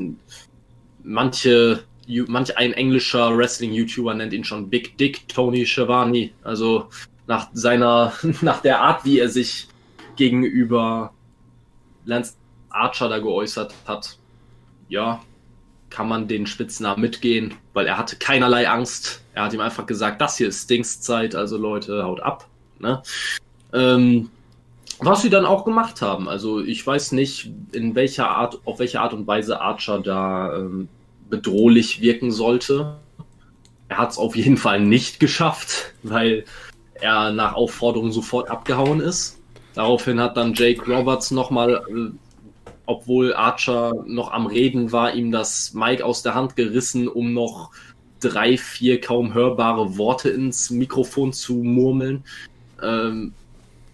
manche, manch ein englischer Wrestling-YouTuber nennt ihn schon Big Dick Tony Schiavone, also nach seiner, nach der Art, wie er sich gegenüber Lance Archer da geäußert hat, ja, kann man den Spitznamen mitgehen, weil er hatte keinerlei Angst. Er hat ihm einfach gesagt, das hier ist Stings Zeit, also Leute, haut ab. Ne? Ähm, was sie dann auch gemacht haben. Also ich weiß nicht, in welcher Art, auf welche Art und Weise Archer da ähm, bedrohlich wirken sollte. Er hat es auf jeden Fall nicht geschafft, weil er nach Aufforderung sofort abgehauen ist. Daraufhin hat dann Jake Roberts nochmal äh, obwohl Archer noch am Reden war, ihm das Mic aus der Hand gerissen, um noch drei, vier kaum hörbare Worte ins Mikrofon zu murmeln. Ähm,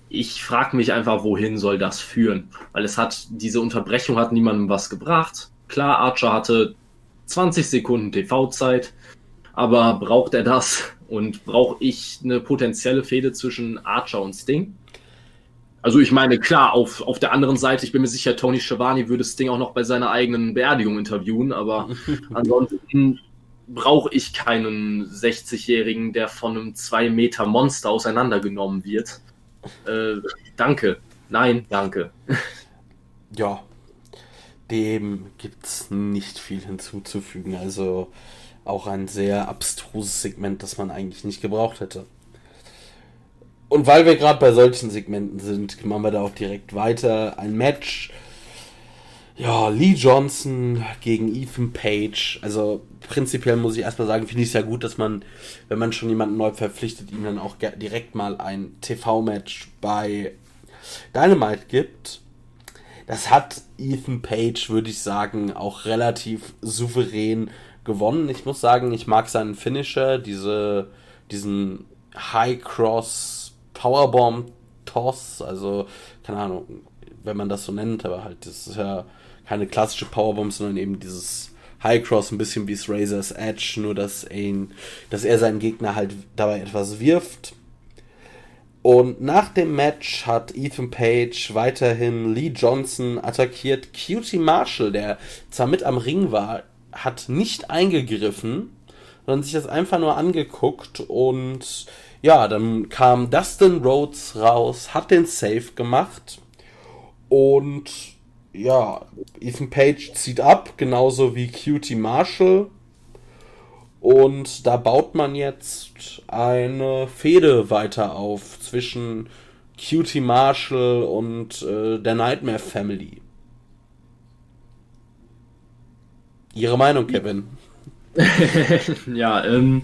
ich frage mich einfach, wohin soll das führen? Weil es hat, diese Unterbrechung hat niemandem was gebracht. Klar, Archer hatte 20 Sekunden TV-Zeit, aber braucht er das? Und brauche ich eine potenzielle Fehde zwischen Archer und Sting? Also ich meine, klar, auf, auf der anderen Seite, ich bin mir sicher, Tony Schiavone würde Sting auch noch bei seiner eigenen Beerdigung interviewen, aber ansonsten brauche ich keinen 60-Jährigen, der von einem 2 Meter Monster auseinandergenommen wird. Äh, danke. Nein, danke. Ja, dem gibt es nicht viel hinzuzufügen. Also auch ein sehr abstruses Segment, das man eigentlich nicht gebraucht hätte. Und weil wir gerade bei solchen Segmenten sind, machen wir da auch direkt weiter. Ein Match. Ja, Lee Johnson gegen Ethan Page. Also prinzipiell muss ich erstmal sagen, finde ich es ja gut, dass man, wenn man schon jemanden neu verpflichtet, ihm dann auch direkt mal ein TV-Match bei Dynamite gibt. Das hat Ethan Page, würde ich sagen, auch relativ souverän gewonnen. Ich muss sagen, ich mag seinen Finisher, diese, diesen High Cross Powerbomb Toss, also keine Ahnung, wenn man das so nennt, aber halt, das ist ja keine klassische Powerbomb, sondern eben dieses High Cross, ein bisschen wie das Razor's Edge, nur dass ihn, dass er seinen Gegner halt dabei etwas wirft. Und nach dem Match hat Ethan Page weiterhin Lee Johnson attackiert. Cutie Marshall, der zwar mit am Ring war, hat nicht eingegriffen, sondern sich das einfach nur angeguckt und ja, dann kam Dustin Rhodes raus, hat den Save gemacht und ja, Ethan Page zieht ab, genauso wie Cutie Marshall. Und da baut man jetzt eine Fehde weiter auf zwischen Cutie Marshall und äh, der Nightmare Family. Ihre Meinung, Kevin? ja, ähm,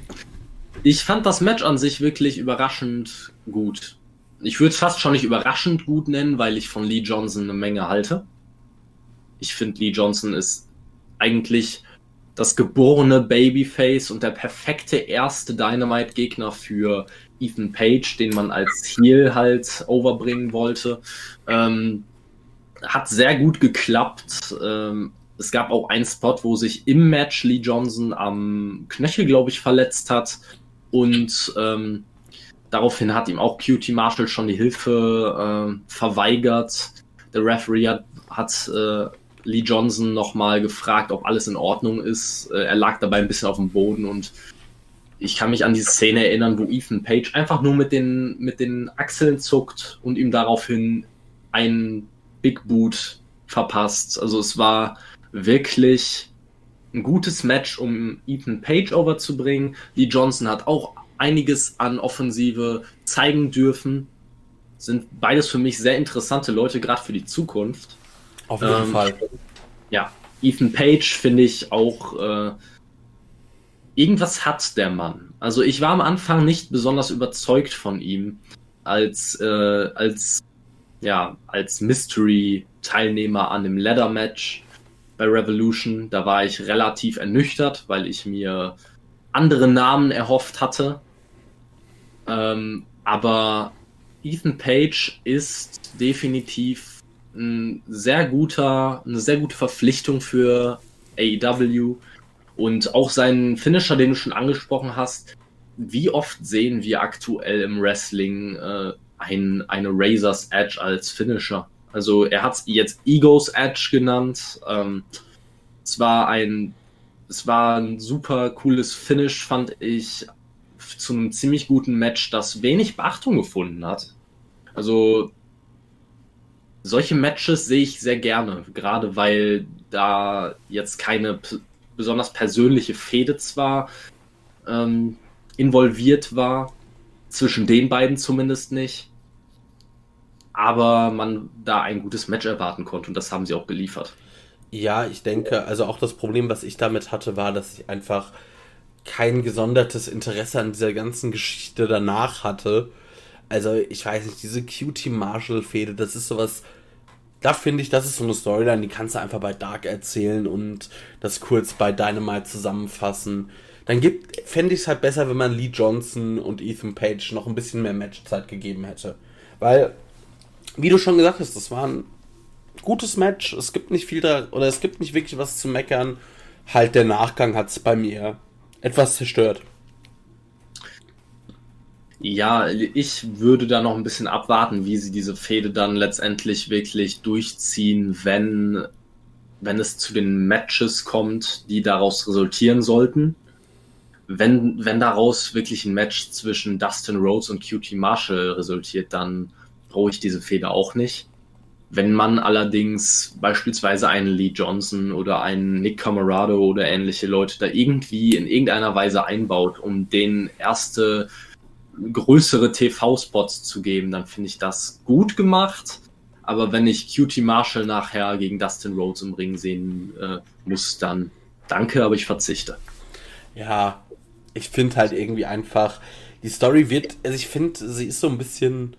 ich fand das Match an sich wirklich überraschend gut. Ich würde es fast schon nicht überraschend gut nennen, weil ich von Lee Johnson eine Menge halte. Ich finde, Lee Johnson ist eigentlich das geborene Babyface und der perfekte erste Dynamite-Gegner für Ethan Page, den man als Heel halt overbringen wollte. Ähm, hat sehr gut geklappt. Ähm, es gab auch einen Spot, wo sich im Match Lee Johnson am Knöchel, glaube ich, verletzt hat. Und ähm, daraufhin hat ihm auch Cutie Marshall schon die Hilfe äh, verweigert. Der Referee hat, hat äh, Lee Johnson nochmal gefragt, ob alles in Ordnung ist. Äh, er lag dabei ein bisschen auf dem Boden und ich kann mich an die Szene erinnern, wo Ethan Page einfach nur mit den, mit den Achseln zuckt und ihm daraufhin einen Big Boot verpasst. Also es war wirklich ein gutes Match, um Ethan Page overzubringen. Lee Johnson hat auch einiges an Offensive zeigen dürfen. Sind beides für mich sehr interessante Leute, gerade für die Zukunft. Auf jeden ähm, Fall. Ja, Ethan Page finde ich auch. Äh, irgendwas hat der Mann. Also ich war am Anfang nicht besonders überzeugt von ihm als äh, als ja als Mystery Teilnehmer an dem Ladder Match bei Revolution. Da war ich relativ ernüchtert, weil ich mir andere Namen erhofft hatte. Ähm, aber Ethan Page ist definitiv ein sehr guter, eine sehr gute Verpflichtung für AEW und auch seinen Finisher, den du schon angesprochen hast. Wie oft sehen wir aktuell im Wrestling äh, ein, eine Razor's Edge als Finisher? Also er hat es jetzt Egos Edge genannt. Ähm, es war ein, es war ein super cooles Finish, fand ich, zu einem ziemlich guten Match, das wenig Beachtung gefunden hat. Also solche Matches sehe ich sehr gerne, gerade weil da jetzt keine besonders persönliche Fehde zwar ähm, involviert war, zwischen den beiden zumindest nicht, aber man da ein gutes Match erwarten konnte und das haben sie auch geliefert. Ja, ich denke, also auch das Problem, was ich damit hatte, war, dass ich einfach kein gesondertes Interesse an dieser ganzen Geschichte danach hatte. Also, ich weiß nicht, diese Cutie Marshall-Fehde, das ist sowas. Da finde ich, das ist so eine Storyline, die kannst du einfach bei Dark erzählen und das kurz bei Dynamite zusammenfassen. Dann gibt, fände ich es halt besser, wenn man Lee Johnson und Ethan Page noch ein bisschen mehr Matchzeit gegeben hätte. Weil wie du schon gesagt hast, das war ein gutes Match. Es gibt nicht viel da, oder es gibt nicht wirklich was zu meckern. Halt der Nachgang hat es bei mir etwas zerstört. Ja, ich würde da noch ein bisschen abwarten, wie sie diese Fehde dann letztendlich wirklich durchziehen, wenn, wenn es zu den Matches kommt, die daraus resultieren sollten. Wenn, wenn daraus wirklich ein Match zwischen Dustin Rhodes und QT Marshall resultiert, dann brauche ich diese Fehde auch nicht. Wenn man allerdings beispielsweise einen Lee Johnson oder einen Nick Camarado oder ähnliche Leute da irgendwie in irgendeiner Weise einbaut, um denen erste größere TV-Spots zu geben, dann finde ich das gut gemacht. Aber wenn ich QT Marshall nachher gegen Dustin Rhodes im Ring sehen äh, muss, dann danke, aber ich verzichte. Ja, ich finde halt irgendwie einfach, die Story wird, also ich finde, sie ist so ein bisschen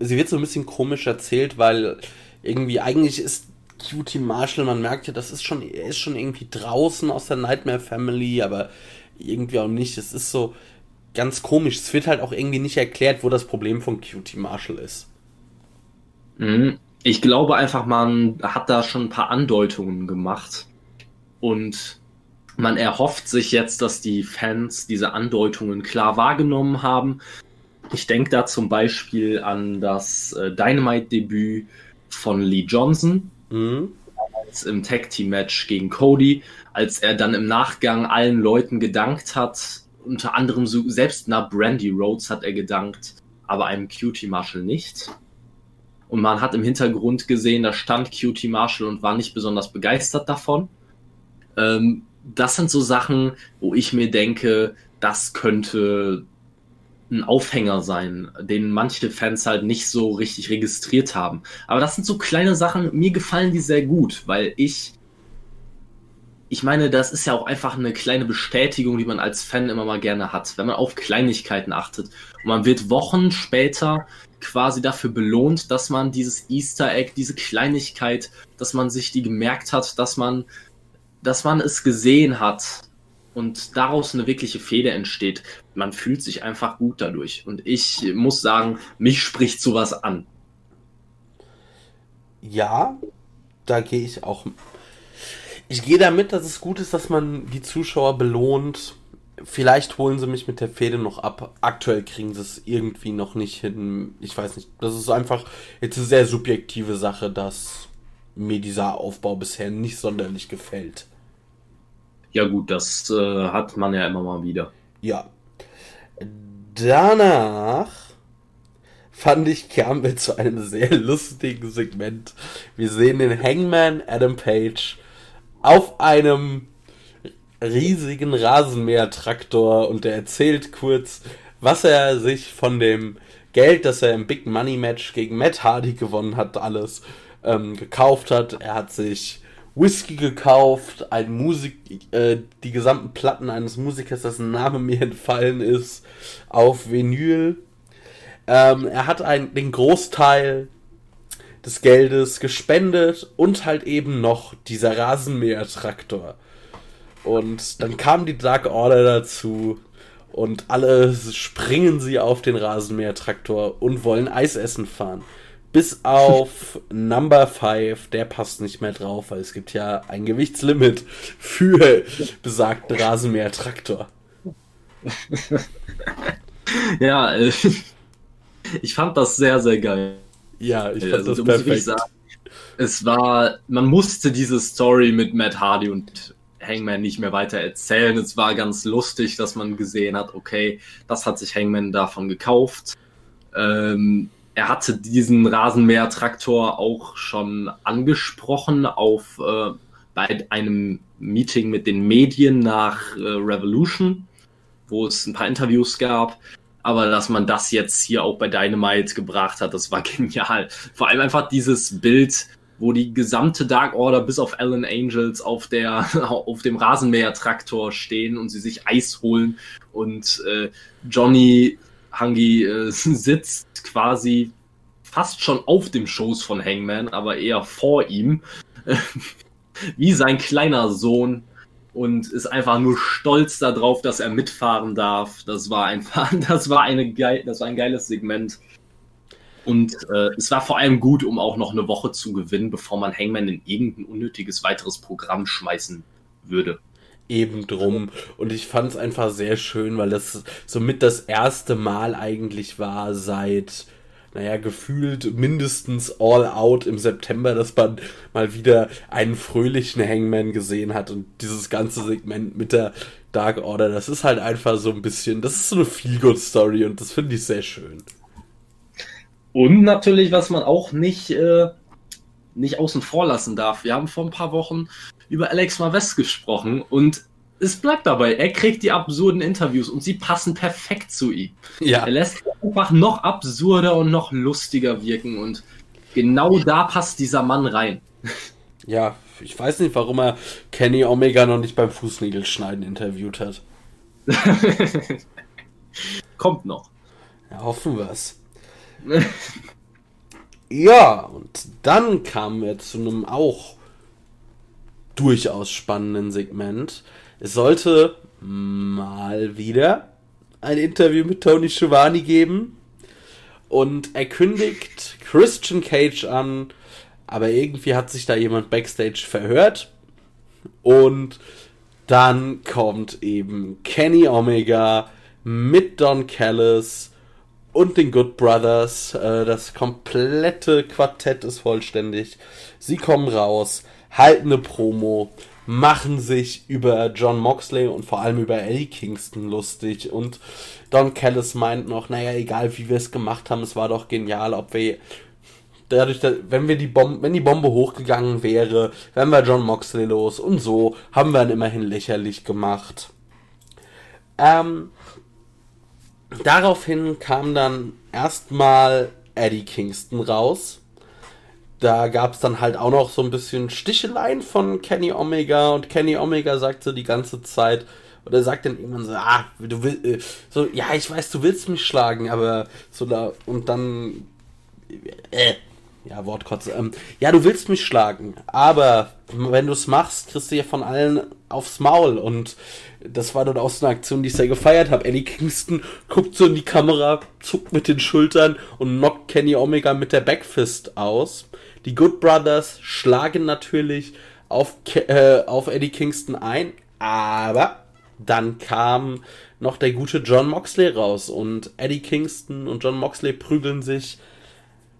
sie wird so ein bisschen komisch erzählt, weil irgendwie eigentlich ist Cutie Marshall, man merkt ja, das ist schon, er ist schon irgendwie draußen aus der Nightmare Family, aber irgendwie auch nicht. Es ist so ganz komisch. Es wird halt auch irgendwie nicht erklärt, wo das Problem von Cutie Marshall ist. Mhm. Ich glaube einfach, man hat da schon ein paar Andeutungen gemacht und man erhofft sich jetzt, dass die Fans diese Andeutungen klar wahrgenommen haben ich denke da zum Beispiel an das äh, Dynamite-Debüt von Lee Johnson. Mhm. im Tag Team Match gegen Cody, als er dann im Nachgang allen Leuten gedankt hat, unter anderem selbst nach Brandy Rhodes hat er gedankt, aber einem Cutie Marshall nicht. Und man hat im Hintergrund gesehen, da stand Cutie Marshall und war nicht besonders begeistert davon. Ähm, das sind so Sachen, wo ich mir denke, das könnte ein Aufhänger sein, den manche Fans halt nicht so richtig registriert haben. Aber das sind so kleine Sachen, mir gefallen die sehr gut, weil ich, ich meine, das ist ja auch einfach eine kleine Bestätigung, die man als Fan immer mal gerne hat, wenn man auf Kleinigkeiten achtet. Und man wird Wochen später quasi dafür belohnt, dass man dieses Easter Egg, diese Kleinigkeit, dass man sich die gemerkt hat, dass man, dass man es gesehen hat und daraus eine wirkliche Fehde entsteht. Man fühlt sich einfach gut dadurch. Und ich muss sagen, mich spricht sowas an. Ja, da gehe ich auch. Ich gehe damit, dass es gut ist, dass man die Zuschauer belohnt. Vielleicht holen sie mich mit der Fehde noch ab. Aktuell kriegen sie es irgendwie noch nicht hin. Ich weiß nicht. Das ist einfach jetzt eine sehr subjektive Sache, dass mir dieser Aufbau bisher nicht sonderlich gefällt. Ja, gut, das äh, hat man ja immer mal wieder. Ja. Danach fand ich, kamen wir zu einem sehr lustigen Segment. Wir sehen den Hangman Adam Page auf einem riesigen Rasenmähertraktor und der erzählt kurz, was er sich von dem Geld, das er im Big Money Match gegen Matt Hardy gewonnen hat, alles ähm, gekauft hat. Er hat sich Whisky gekauft, ein Musik, äh, die gesamten Platten eines Musikers, dessen Name mir entfallen ist, auf Vinyl. Ähm, er hat ein, den Großteil des Geldes gespendet und halt eben noch dieser Rasenmäher-Traktor. Und dann kam die Dark Order dazu und alle springen sie auf den Rasenmäher-Traktor und wollen Eisessen fahren. Bis auf Number 5, der passt nicht mehr drauf, weil es gibt ja ein Gewichtslimit für besagten Rasenmäher-Traktor. ja, äh, ich fand das sehr, sehr geil. Ja, ich fand also, das perfekt. Sagen, es war, man musste diese Story mit Matt Hardy und Hangman nicht mehr weiter erzählen. Es war ganz lustig, dass man gesehen hat, okay, das hat sich Hangman davon gekauft. Ähm, er hatte diesen Rasenmäher-Traktor auch schon angesprochen auf äh, bei einem Meeting mit den Medien nach äh, Revolution, wo es ein paar Interviews gab. Aber dass man das jetzt hier auch bei Dynamite gebracht hat, das war genial. Vor allem einfach dieses Bild, wo die gesamte Dark Order bis auf Alan Angels auf der auf dem Rasenmäher-Traktor stehen und sie sich Eis holen und äh, Johnny Hangi äh, sitzt quasi fast schon auf dem Schoß von Hangman, aber eher vor ihm, wie sein kleiner Sohn und ist einfach nur stolz darauf, dass er mitfahren darf. Das war einfach, das war eine geil, das war ein geiles Segment. Und äh, es war vor allem gut, um auch noch eine Woche zu gewinnen, bevor man Hangman in irgendein unnötiges weiteres Programm schmeißen würde eben drum. Und ich fand es einfach sehr schön, weil das somit das erste Mal eigentlich war seit, naja, gefühlt mindestens All Out im September, dass man mal wieder einen fröhlichen Hangman gesehen hat. Und dieses ganze Segment mit der Dark Order, das ist halt einfach so ein bisschen, das ist so eine Feel-Good-Story und das finde ich sehr schön. Und natürlich, was man auch nicht, äh, nicht außen vor lassen darf. Wir haben vor ein paar Wochen über Alex Marves gesprochen und es bleibt dabei, er kriegt die absurden Interviews und sie passen perfekt zu ihm. Ja. Er lässt einfach noch absurder und noch lustiger wirken und genau da passt dieser Mann rein. Ja, ich weiß nicht, warum er Kenny Omega noch nicht beim Fußnägelschneiden interviewt hat. Kommt noch. Ja, hoffen wir es. ja, und dann kamen wir zu einem auch durchaus spannenden Segment. Es sollte mal wieder ein Interview mit Tony Schiavone geben und er kündigt Christian Cage an, aber irgendwie hat sich da jemand backstage verhört und dann kommt eben Kenny Omega mit Don Callis und den Good Brothers. Äh, das komplette Quartett ist vollständig. Sie kommen raus halten eine Promo, machen sich über John Moxley und vor allem über Eddie Kingston lustig und Don Callis meint noch, naja, egal wie wir es gemacht haben, es war doch genial, ob wir dadurch, dass, wenn wir die Bombe, wenn die Bombe hochgegangen wäre, wären wir John Moxley los und so haben wir ihn immerhin lächerlich gemacht. Ähm, daraufhin kam dann erstmal Eddie Kingston raus. Da gab es dann halt auch noch so ein bisschen Sticheleien von Kenny Omega und Kenny Omega sagte die ganze Zeit, oder sagt dann irgendwann so, ah, du willst, äh, so, ja, ich weiß, du willst mich schlagen, aber so da, und dann, äh, ja, Wortkotze. Ähm, ja, du willst mich schlagen, aber wenn du es machst, kriegst du ja von allen aufs Maul. Und das war dann auch so eine Aktion, die ich sehr gefeiert habe. Eddie Kingston guckt so in die Kamera, zuckt mit den Schultern und knockt Kenny Omega mit der Backfist aus. Die Good Brothers schlagen natürlich auf, äh, auf Eddie Kingston ein, aber dann kam noch der gute John Moxley raus und Eddie Kingston und John Moxley prügeln sich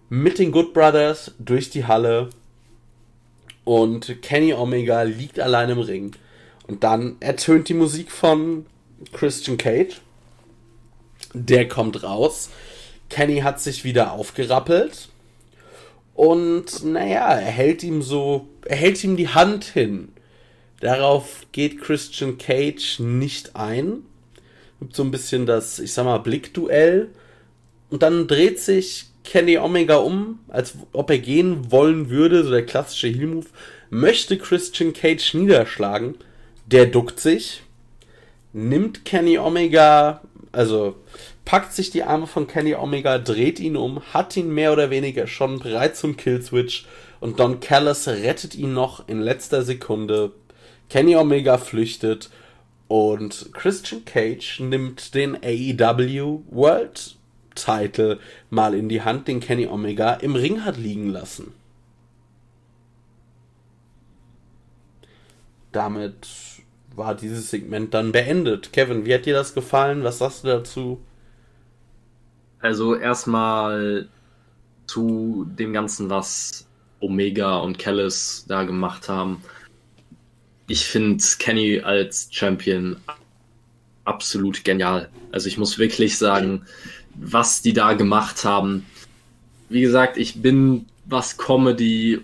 mit den Good Brothers durch die Halle und Kenny Omega liegt allein im Ring. Und dann ertönt die Musik von Christian Cage. Der kommt raus. Kenny hat sich wieder aufgerappelt. Und naja, er hält ihm so, er hält ihm die Hand hin. Darauf geht Christian Cage nicht ein. Gibt so ein bisschen das, ich sag mal, Blickduell. Und dann dreht sich Kenny Omega um, als ob er gehen wollen würde, so der klassische Heel-Move, möchte Christian Cage niederschlagen. Der duckt sich, nimmt Kenny Omega, also packt sich die Arme von Kenny Omega, dreht ihn um, hat ihn mehr oder weniger schon bereit zum Killswitch und Don Callis rettet ihn noch in letzter Sekunde. Kenny Omega flüchtet und Christian Cage nimmt den AEW World Title mal in die Hand, den Kenny Omega im Ring hat liegen lassen. Damit war dieses Segment dann beendet. Kevin, wie hat dir das gefallen? Was sagst du dazu? Also erstmal zu dem Ganzen, was Omega und Callis da gemacht haben. Ich finde Kenny als Champion absolut genial. Also ich muss wirklich sagen, was die da gemacht haben. Wie gesagt, ich bin, was Comedy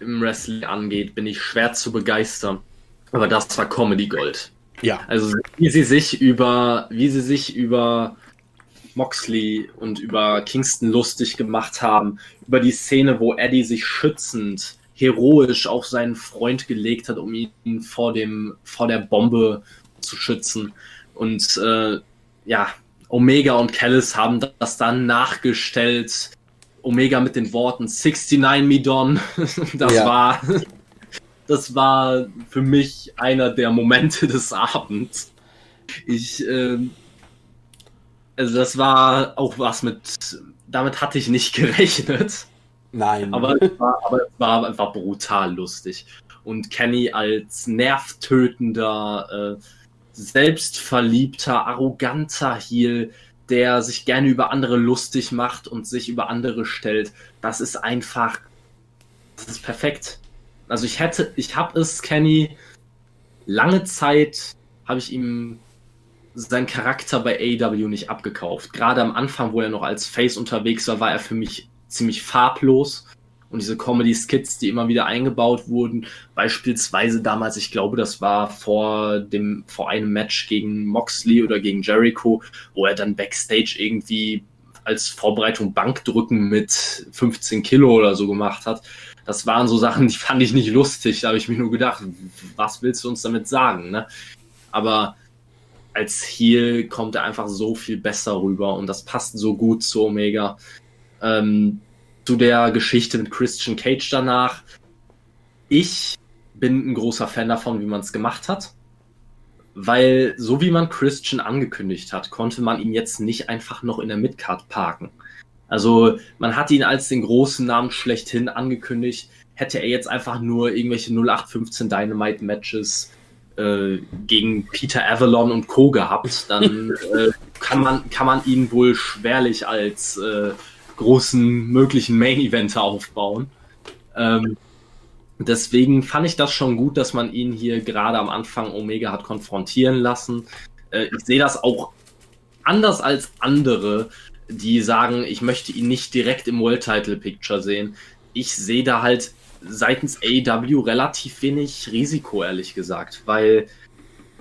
im Wrestling angeht, bin ich schwer zu begeistern. Aber das war Comedy Gold. Ja. Also wie sie sich über, wie sie sich über Moxley und über Kingston lustig gemacht haben, über die Szene, wo Eddie sich schützend, heroisch auf seinen Freund gelegt hat, um ihn vor dem, vor der Bombe zu schützen. Und äh, ja, Omega und Callis haben das dann nachgestellt. Omega mit den Worten 69 Midon. Das ja. war das war für mich einer der Momente des Abends. Ich äh, also das war auch was mit damit hatte ich nicht gerechnet. Nein. Aber es war, aber es war einfach brutal lustig. Und Kenny als nervtötender äh, selbstverliebter, arroganter Heel, der sich gerne über andere lustig macht und sich über andere stellt. Das ist einfach, das ist perfekt. Also ich hätte, ich habe es Kenny lange Zeit habe ich ihm seinen Charakter bei AEW nicht abgekauft. Gerade am Anfang, wo er noch als Face unterwegs war, war er für mich ziemlich farblos und diese Comedy-Skits, die immer wieder eingebaut wurden, beispielsweise damals, ich glaube, das war vor dem, vor einem Match gegen Moxley oder gegen Jericho, wo er dann Backstage irgendwie als Vorbereitung Bankdrücken mit 15 Kilo oder so gemacht hat. Das waren so Sachen, die fand ich nicht lustig. Da habe ich mir nur gedacht, was willst du uns damit sagen? Ne? Aber als Heel kommt er einfach so viel besser rüber und das passt so gut zu Omega. Ähm, zu der Geschichte mit Christian Cage danach. Ich bin ein großer Fan davon, wie man es gemacht hat. Weil so wie man Christian angekündigt hat, konnte man ihn jetzt nicht einfach noch in der Midcard parken. Also man hat ihn als den großen Namen schlechthin angekündigt. Hätte er jetzt einfach nur irgendwelche 0815 Dynamite Matches äh, gegen Peter Avalon und Co. gehabt, dann äh, kann, man, kann man ihn wohl schwerlich als äh, großen möglichen Main-Eventer aufbauen. Ähm, Deswegen fand ich das schon gut, dass man ihn hier gerade am Anfang Omega hat konfrontieren lassen. Äh, ich sehe das auch anders als andere, die sagen, ich möchte ihn nicht direkt im World Title Picture sehen. Ich sehe da halt seitens AEW relativ wenig Risiko, ehrlich gesagt, weil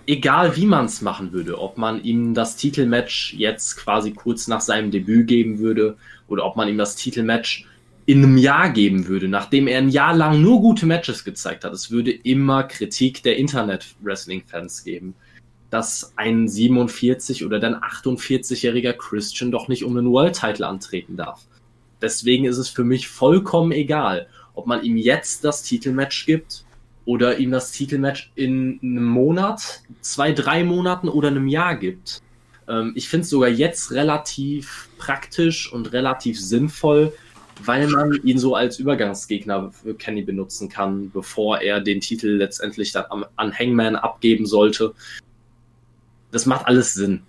egal wie man es machen würde, ob man ihm das Titelmatch jetzt quasi kurz nach seinem Debüt geben würde oder ob man ihm das Titelmatch in einem Jahr geben würde, nachdem er ein Jahr lang nur gute Matches gezeigt hat, es würde immer Kritik der Internet-Wrestling-Fans geben, dass ein 47 oder dann 48-jähriger Christian doch nicht um einen World-Title antreten darf. Deswegen ist es für mich vollkommen egal, ob man ihm jetzt das Titelmatch gibt oder ihm das Titelmatch in einem Monat, zwei, drei Monaten oder einem Jahr gibt. Ähm, ich finde es sogar jetzt relativ praktisch und relativ sinnvoll, weil man ihn so als Übergangsgegner für Kenny benutzen kann, bevor er den Titel letztendlich dann an Hangman abgeben sollte. Das macht alles Sinn.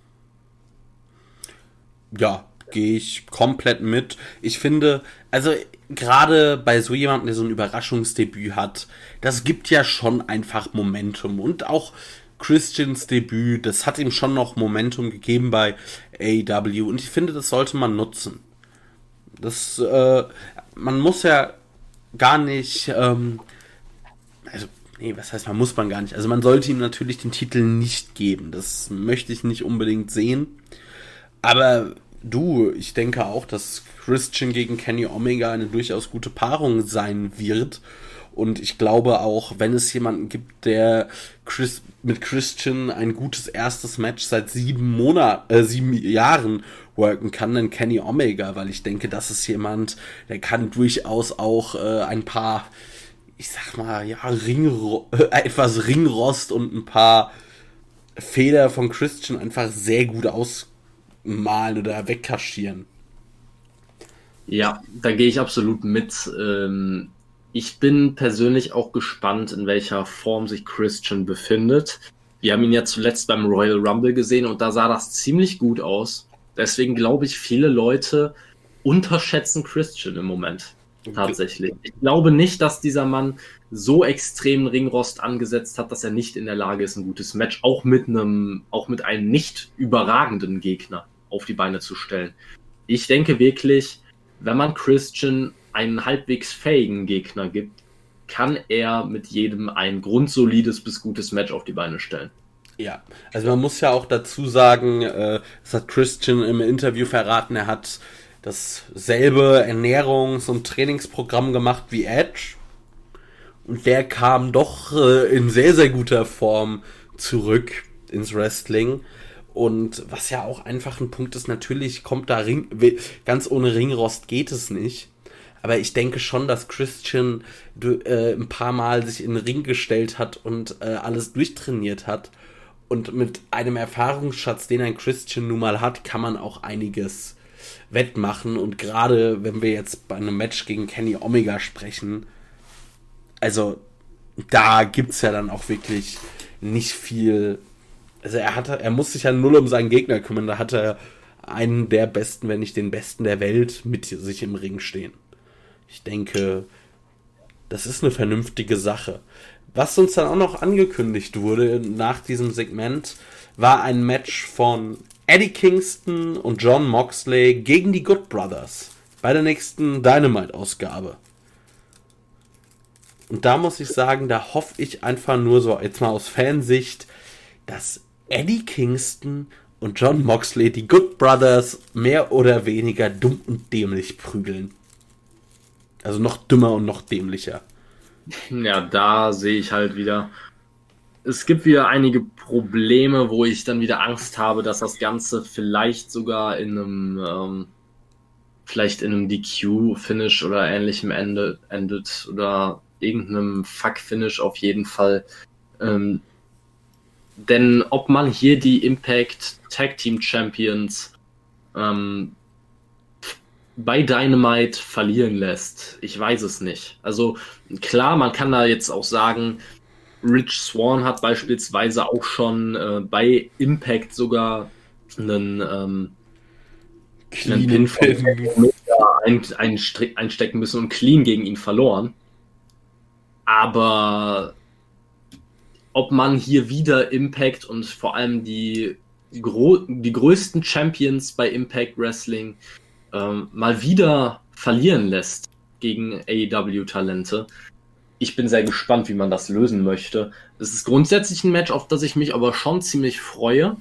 Ja, gehe ich komplett mit. Ich finde, also gerade bei so jemandem, der so ein Überraschungsdebüt hat, das gibt ja schon einfach Momentum und auch Christians Debüt, das hat ihm schon noch Momentum gegeben bei AEW und ich finde, das sollte man nutzen. Das, äh, man muss ja gar nicht, ähm, nee, was heißt, man muss man gar nicht. Also man sollte ihm natürlich den Titel nicht geben. Das möchte ich nicht unbedingt sehen. Aber du, ich denke auch, dass Christian gegen Kenny Omega eine durchaus gute Paarung sein wird. Und ich glaube auch, wenn es jemanden gibt, der Chris, mit Christian ein gutes erstes Match seit sieben Monaten, äh, sieben Jahren worken kann, dann Kenny Omega, weil ich denke, das ist jemand, der kann durchaus auch äh, ein paar, ich sag mal, ja, Ringro äh, etwas Ringrost und ein paar Fehler von Christian einfach sehr gut ausmalen oder wegkaschieren. Ja, da gehe ich absolut mit. Ähm, ich bin persönlich auch gespannt, in welcher Form sich Christian befindet. Wir haben ihn ja zuletzt beim Royal Rumble gesehen und da sah das ziemlich gut aus. Deswegen glaube ich, viele Leute unterschätzen Christian im Moment. Tatsächlich. Ich glaube nicht, dass dieser Mann so extrem Ringrost angesetzt hat, dass er nicht in der Lage ist, ein gutes Match auch mit einem, auch mit einem nicht überragenden Gegner auf die Beine zu stellen. Ich denke wirklich, wenn man Christian einen halbwegs fähigen Gegner gibt, kann er mit jedem ein grundsolides bis gutes Match auf die Beine stellen. Ja, also man muss ja auch dazu sagen, äh, das hat Christian im Interview verraten, er hat dasselbe Ernährungs- und Trainingsprogramm gemacht wie Edge. Und der kam doch äh, in sehr, sehr guter Form zurück ins Wrestling. Und was ja auch einfach ein Punkt ist, natürlich kommt da Ring, ganz ohne Ringrost geht es nicht. Aber ich denke schon, dass Christian äh, ein paar Mal sich in den Ring gestellt hat und äh, alles durchtrainiert hat. Und mit einem Erfahrungsschatz, den ein Christian nun mal hat, kann man auch einiges wettmachen. Und gerade wenn wir jetzt bei einem Match gegen Kenny Omega sprechen, also da gibt es ja dann auch wirklich nicht viel also er hatte, er muss sich ja null um seinen Gegner kümmern. Da hat er einen der besten, wenn nicht den besten der Welt mit sich im Ring stehen. Ich denke, das ist eine vernünftige Sache. Was uns dann auch noch angekündigt wurde nach diesem Segment, war ein Match von Eddie Kingston und John Moxley gegen die Good Brothers bei der nächsten Dynamite-Ausgabe. Und da muss ich sagen, da hoffe ich einfach nur so, jetzt mal aus Fansicht, dass Eddie Kingston und John Moxley die Good Brothers mehr oder weniger dumm und dämlich prügeln. Also noch dümmer und noch dämlicher. Ja, da sehe ich halt wieder. Es gibt wieder einige Probleme, wo ich dann wieder Angst habe, dass das Ganze vielleicht sogar in einem, ähm, vielleicht in einem DQ-Finish oder ähnlichem endet, endet oder irgendeinem Fuck-Finish auf jeden Fall. Ähm, denn ob man hier die Impact Tag Team Champions ähm, bei Dynamite verlieren lässt, ich weiß es nicht. Also klar, man kann da jetzt auch sagen, Rich Swan hat beispielsweise auch schon äh, bei Impact sogar einen, ähm, einen Pin ein, ein, einstecken müssen und clean gegen ihn verloren. Aber ob man hier wieder Impact und vor allem die, die, die größten Champions bei Impact Wrestling ähm, mal wieder verlieren lässt gegen AEW-Talente. Ich bin sehr gespannt, wie man das lösen möchte. Es ist grundsätzlich ein Match, auf das ich mich aber schon ziemlich freue.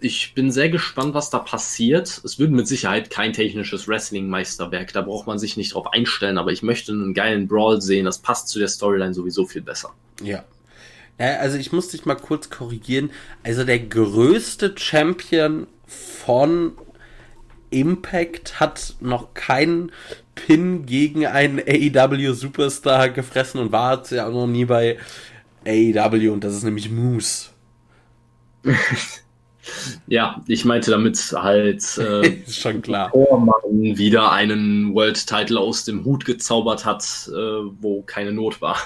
Ich bin sehr gespannt, was da passiert. Es wird mit Sicherheit kein technisches Wrestling-Meisterwerk. Da braucht man sich nicht drauf einstellen, aber ich möchte einen geilen Brawl sehen. Das passt zu der Storyline sowieso viel besser. Ja, also ich muss dich mal kurz korrigieren. Also der größte Champion von Impact hat noch keinen Pin gegen einen AEW Superstar gefressen und war ja auch noch nie bei AEW und das ist nämlich Moose. ja, ich meinte damit halt äh, ist schon klar. man wieder einen World Title aus dem Hut gezaubert hat, äh, wo keine Not war.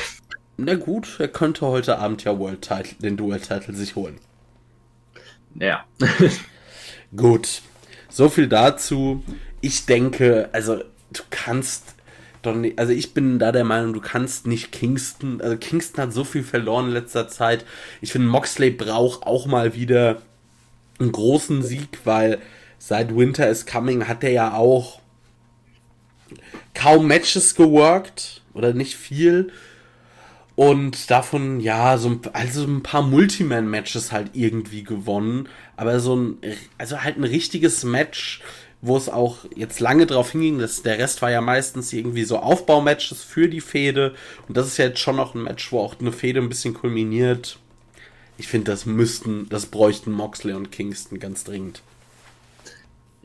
Na gut, er könnte heute Abend ja World Title, den Dual Title sich holen. Ja. gut. So viel dazu. Ich denke, also du kannst doch nicht, also ich bin da der Meinung, du kannst nicht Kingston, also Kingston hat so viel verloren in letzter Zeit. Ich finde, Moxley braucht auch mal wieder einen großen Sieg, weil seit Winter is Coming hat er ja auch kaum Matches geworkt oder nicht viel und davon, ja, so also ein paar Multiman-Matches halt irgendwie gewonnen. Aber so ein, also halt ein richtiges Match, wo es auch jetzt lange drauf hinging, dass der Rest war ja meistens irgendwie so Aufbaumatches für die Fehde. Und das ist ja jetzt schon noch ein Match, wo auch eine Fehde ein bisschen kulminiert. Ich finde, das müssten, das bräuchten Moxley und Kingston ganz dringend.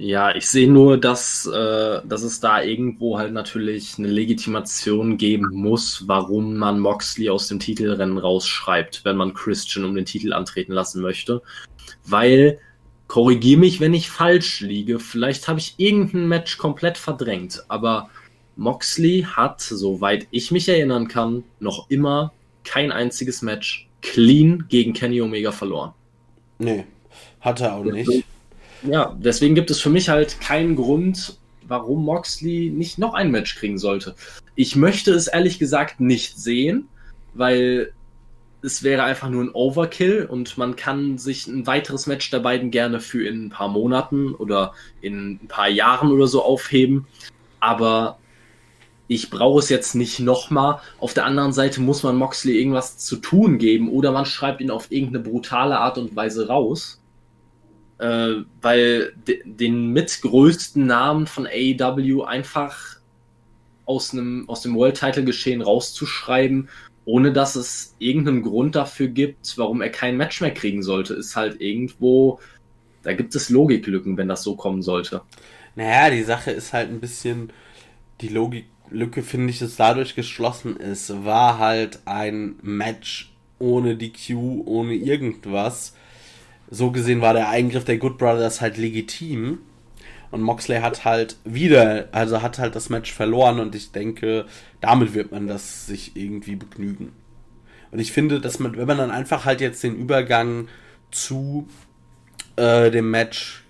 Ja, ich sehe nur, dass, äh, dass es da irgendwo halt natürlich eine Legitimation geben muss, warum man Moxley aus dem Titelrennen rausschreibt, wenn man Christian um den Titel antreten lassen möchte. Weil, korrigiere mich, wenn ich falsch liege, vielleicht habe ich irgendein Match komplett verdrängt, aber Moxley hat, soweit ich mich erinnern kann, noch immer kein einziges Match clean gegen Kenny Omega verloren. Nee, hat er auch nicht ja, deswegen gibt es für mich halt keinen Grund, warum Moxley nicht noch ein Match kriegen sollte. Ich möchte es ehrlich gesagt nicht sehen, weil es wäre einfach nur ein Overkill und man kann sich ein weiteres Match der beiden gerne für in ein paar Monaten oder in ein paar Jahren oder so aufheben. Aber ich brauche es jetzt nicht nochmal. Auf der anderen Seite muss man Moxley irgendwas zu tun geben oder man schreibt ihn auf irgendeine brutale Art und Weise raus äh, weil de den mitgrößten Namen von AEW einfach aus, einem, aus dem World Title Geschehen rauszuschreiben, ohne dass es irgendeinen Grund dafür gibt, warum er kein Match mehr kriegen sollte, ist halt irgendwo, da gibt es Logiklücken, wenn das so kommen sollte. Naja, die Sache ist halt ein bisschen, die Logiklücke finde ich, ist dadurch geschlossen. Es war halt ein Match ohne DQ, ohne irgendwas so gesehen war der Eingriff der Good Brothers halt legitim. Und Moxley hat halt wieder, also hat halt das Match verloren und ich denke, damit wird man das sich irgendwie begnügen. Und ich finde, dass man, wenn man dann einfach halt jetzt den Übergang zu äh, dem Match,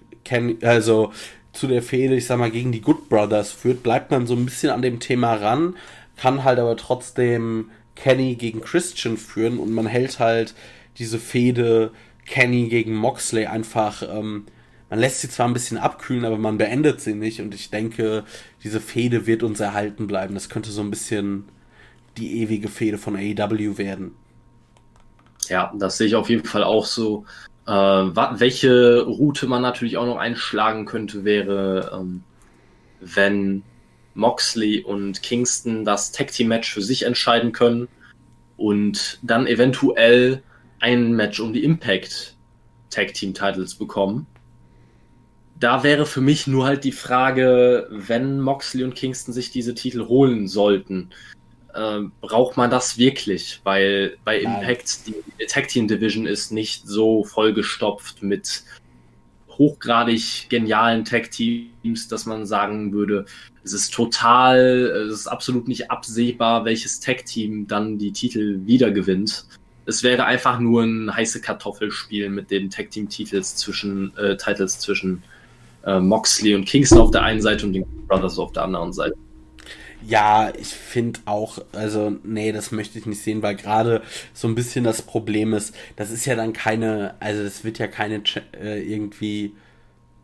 also zu der Fehde, ich sag mal, gegen die Good Brothers führt, bleibt man so ein bisschen an dem Thema ran, kann halt aber trotzdem Kenny gegen Christian führen und man hält halt diese Fehde Kenny gegen Moxley einfach, ähm, man lässt sie zwar ein bisschen abkühlen, aber man beendet sie nicht und ich denke, diese Fehde wird uns erhalten bleiben. Das könnte so ein bisschen die ewige Fehde von AEW werden. Ja, das sehe ich auf jeden Fall auch so. Äh, welche Route man natürlich auch noch einschlagen könnte, wäre, ähm, wenn Moxley und Kingston das Tag Team Match für sich entscheiden können und dann eventuell ein Match um die Impact Tag Team Titles bekommen. Da wäre für mich nur halt die Frage, wenn Moxley und Kingston sich diese Titel holen sollten, äh, braucht man das wirklich? Weil bei Impact die Tag Team Division ist nicht so vollgestopft mit hochgradig genialen Tag Teams, dass man sagen würde, es ist total, es ist absolut nicht absehbar, welches Tag Team dann die Titel wieder gewinnt es wäre einfach nur ein heiße Kartoffelspiel mit den Tag Team Titels zwischen äh, Titles zwischen äh, Moxley und Kingston auf der einen Seite und den Brothers auf der anderen Seite. Ja, ich finde auch, also nee, das möchte ich nicht sehen, weil gerade so ein bisschen das Problem ist, das ist ja dann keine, also das wird ja keine äh, irgendwie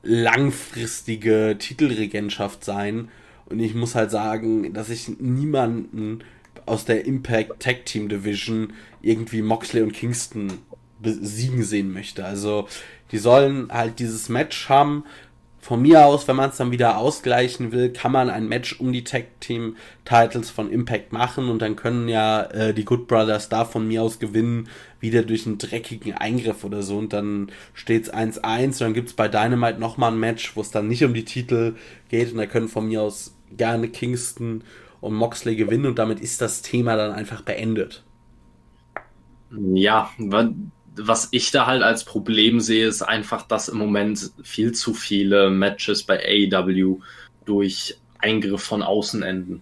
langfristige Titelregentschaft sein. Und ich muss halt sagen, dass ich niemanden aus der Impact Tag Team Division irgendwie Moxley und Kingston besiegen sehen möchte. Also die sollen halt dieses Match haben, von mir aus, wenn man es dann wieder ausgleichen will, kann man ein Match um die Tag Team Titles von Impact machen und dann können ja äh, die Good Brothers da von mir aus gewinnen, wieder durch einen dreckigen Eingriff oder so und dann steht's 1-1 und dann gibt's bei Dynamite nochmal ein Match, wo es dann nicht um die Titel geht und da können von mir aus gerne Kingston und Moxley gewinnen und damit ist das Thema dann einfach beendet. Ja, was ich da halt als Problem sehe, ist einfach, dass im Moment viel zu viele Matches bei AEW durch Eingriff von außen enden.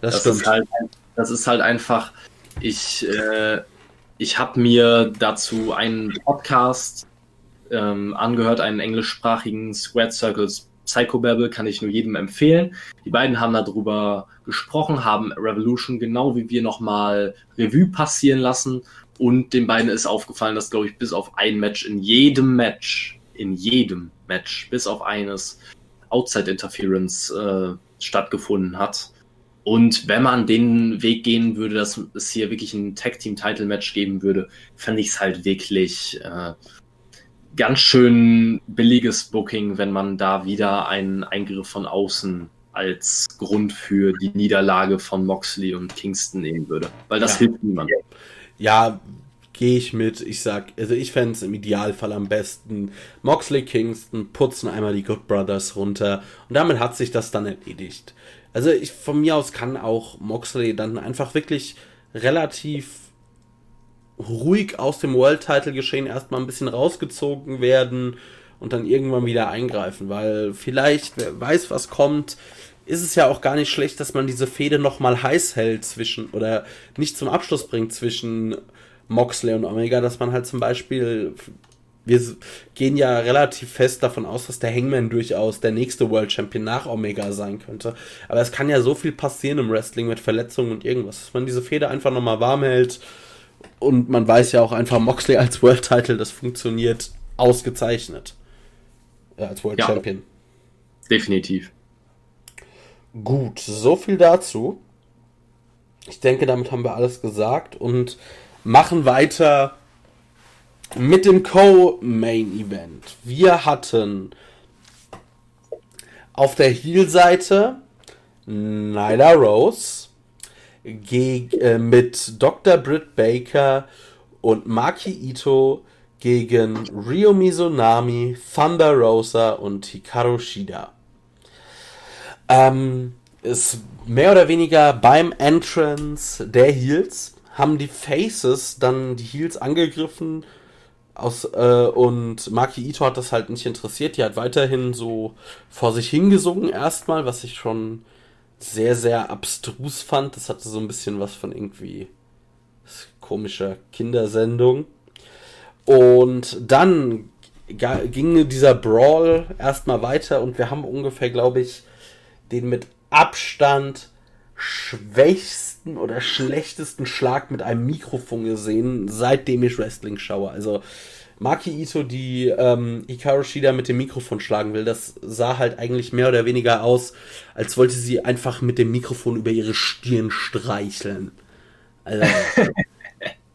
Das, das stimmt. Ist halt, das ist halt einfach, ich, äh, ich habe mir dazu einen Podcast ähm, angehört, einen englischsprachigen Squared Circles Psychobabble, kann ich nur jedem empfehlen. Die beiden haben darüber gesprochen, haben Revolution genau wie wir nochmal Revue passieren lassen und den beiden ist aufgefallen, dass, glaube ich, bis auf ein Match in jedem Match, in jedem Match, bis auf eines, Outside Interference äh, stattgefunden hat. Und wenn man den Weg gehen würde, dass es hier wirklich ein Tag Team Title Match geben würde, fände ich es halt wirklich äh, ganz schön billiges Booking, wenn man da wieder einen Eingriff von außen als Grund für die Niederlage von Moxley und Kingston nehmen würde. Weil das ja. hilft niemandem ja, gehe ich mit. Ich sag, also ich fände es im Idealfall am besten. Moxley Kingston putzen einmal die Good Brothers runter und damit hat sich das dann erledigt. Also ich von mir aus kann auch Moxley dann einfach wirklich relativ ruhig aus dem World Title Geschehen erstmal ein bisschen rausgezogen werden und dann irgendwann wieder eingreifen, weil vielleicht wer weiß, was kommt ist es ja auch gar nicht schlecht, dass man diese Fehde nochmal heiß hält zwischen oder nicht zum Abschluss bringt zwischen Moxley und Omega, dass man halt zum Beispiel wir gehen ja relativ fest davon aus, dass der Hangman durchaus der nächste World Champion nach Omega sein könnte. Aber es kann ja so viel passieren im Wrestling mit Verletzungen und irgendwas, dass man diese Fehde einfach nochmal warm hält. Und man weiß ja auch einfach, Moxley als World Title, das funktioniert ausgezeichnet. Ja, als World ja, Champion. Definitiv. Gut, so viel dazu. Ich denke, damit haben wir alles gesagt und machen weiter mit dem Co-Main Event. Wir hatten auf der Heel-Seite Nyla Rose äh, mit Dr. Britt Baker und Maki Ito gegen Ryo Mizunami, Thunder Rosa und Hikaru Shida ähm, ist mehr oder weniger beim Entrance der Heels haben die Faces dann die Heels angegriffen aus, äh, und Maki Ito hat das halt nicht interessiert. Die hat weiterhin so vor sich hingesungen erstmal, was ich schon sehr, sehr abstrus fand. Das hatte so ein bisschen was von irgendwie komischer Kindersendung. Und dann ging dieser Brawl erstmal weiter und wir haben ungefähr, glaube ich, den mit Abstand schwächsten oder schlechtesten Schlag mit einem Mikrofon gesehen, seitdem ich Wrestling schaue. Also Maki Ito, die ähm, Hikaru Shida mit dem Mikrofon schlagen will, das sah halt eigentlich mehr oder weniger aus, als wollte sie einfach mit dem Mikrofon über ihre Stirn streicheln. Also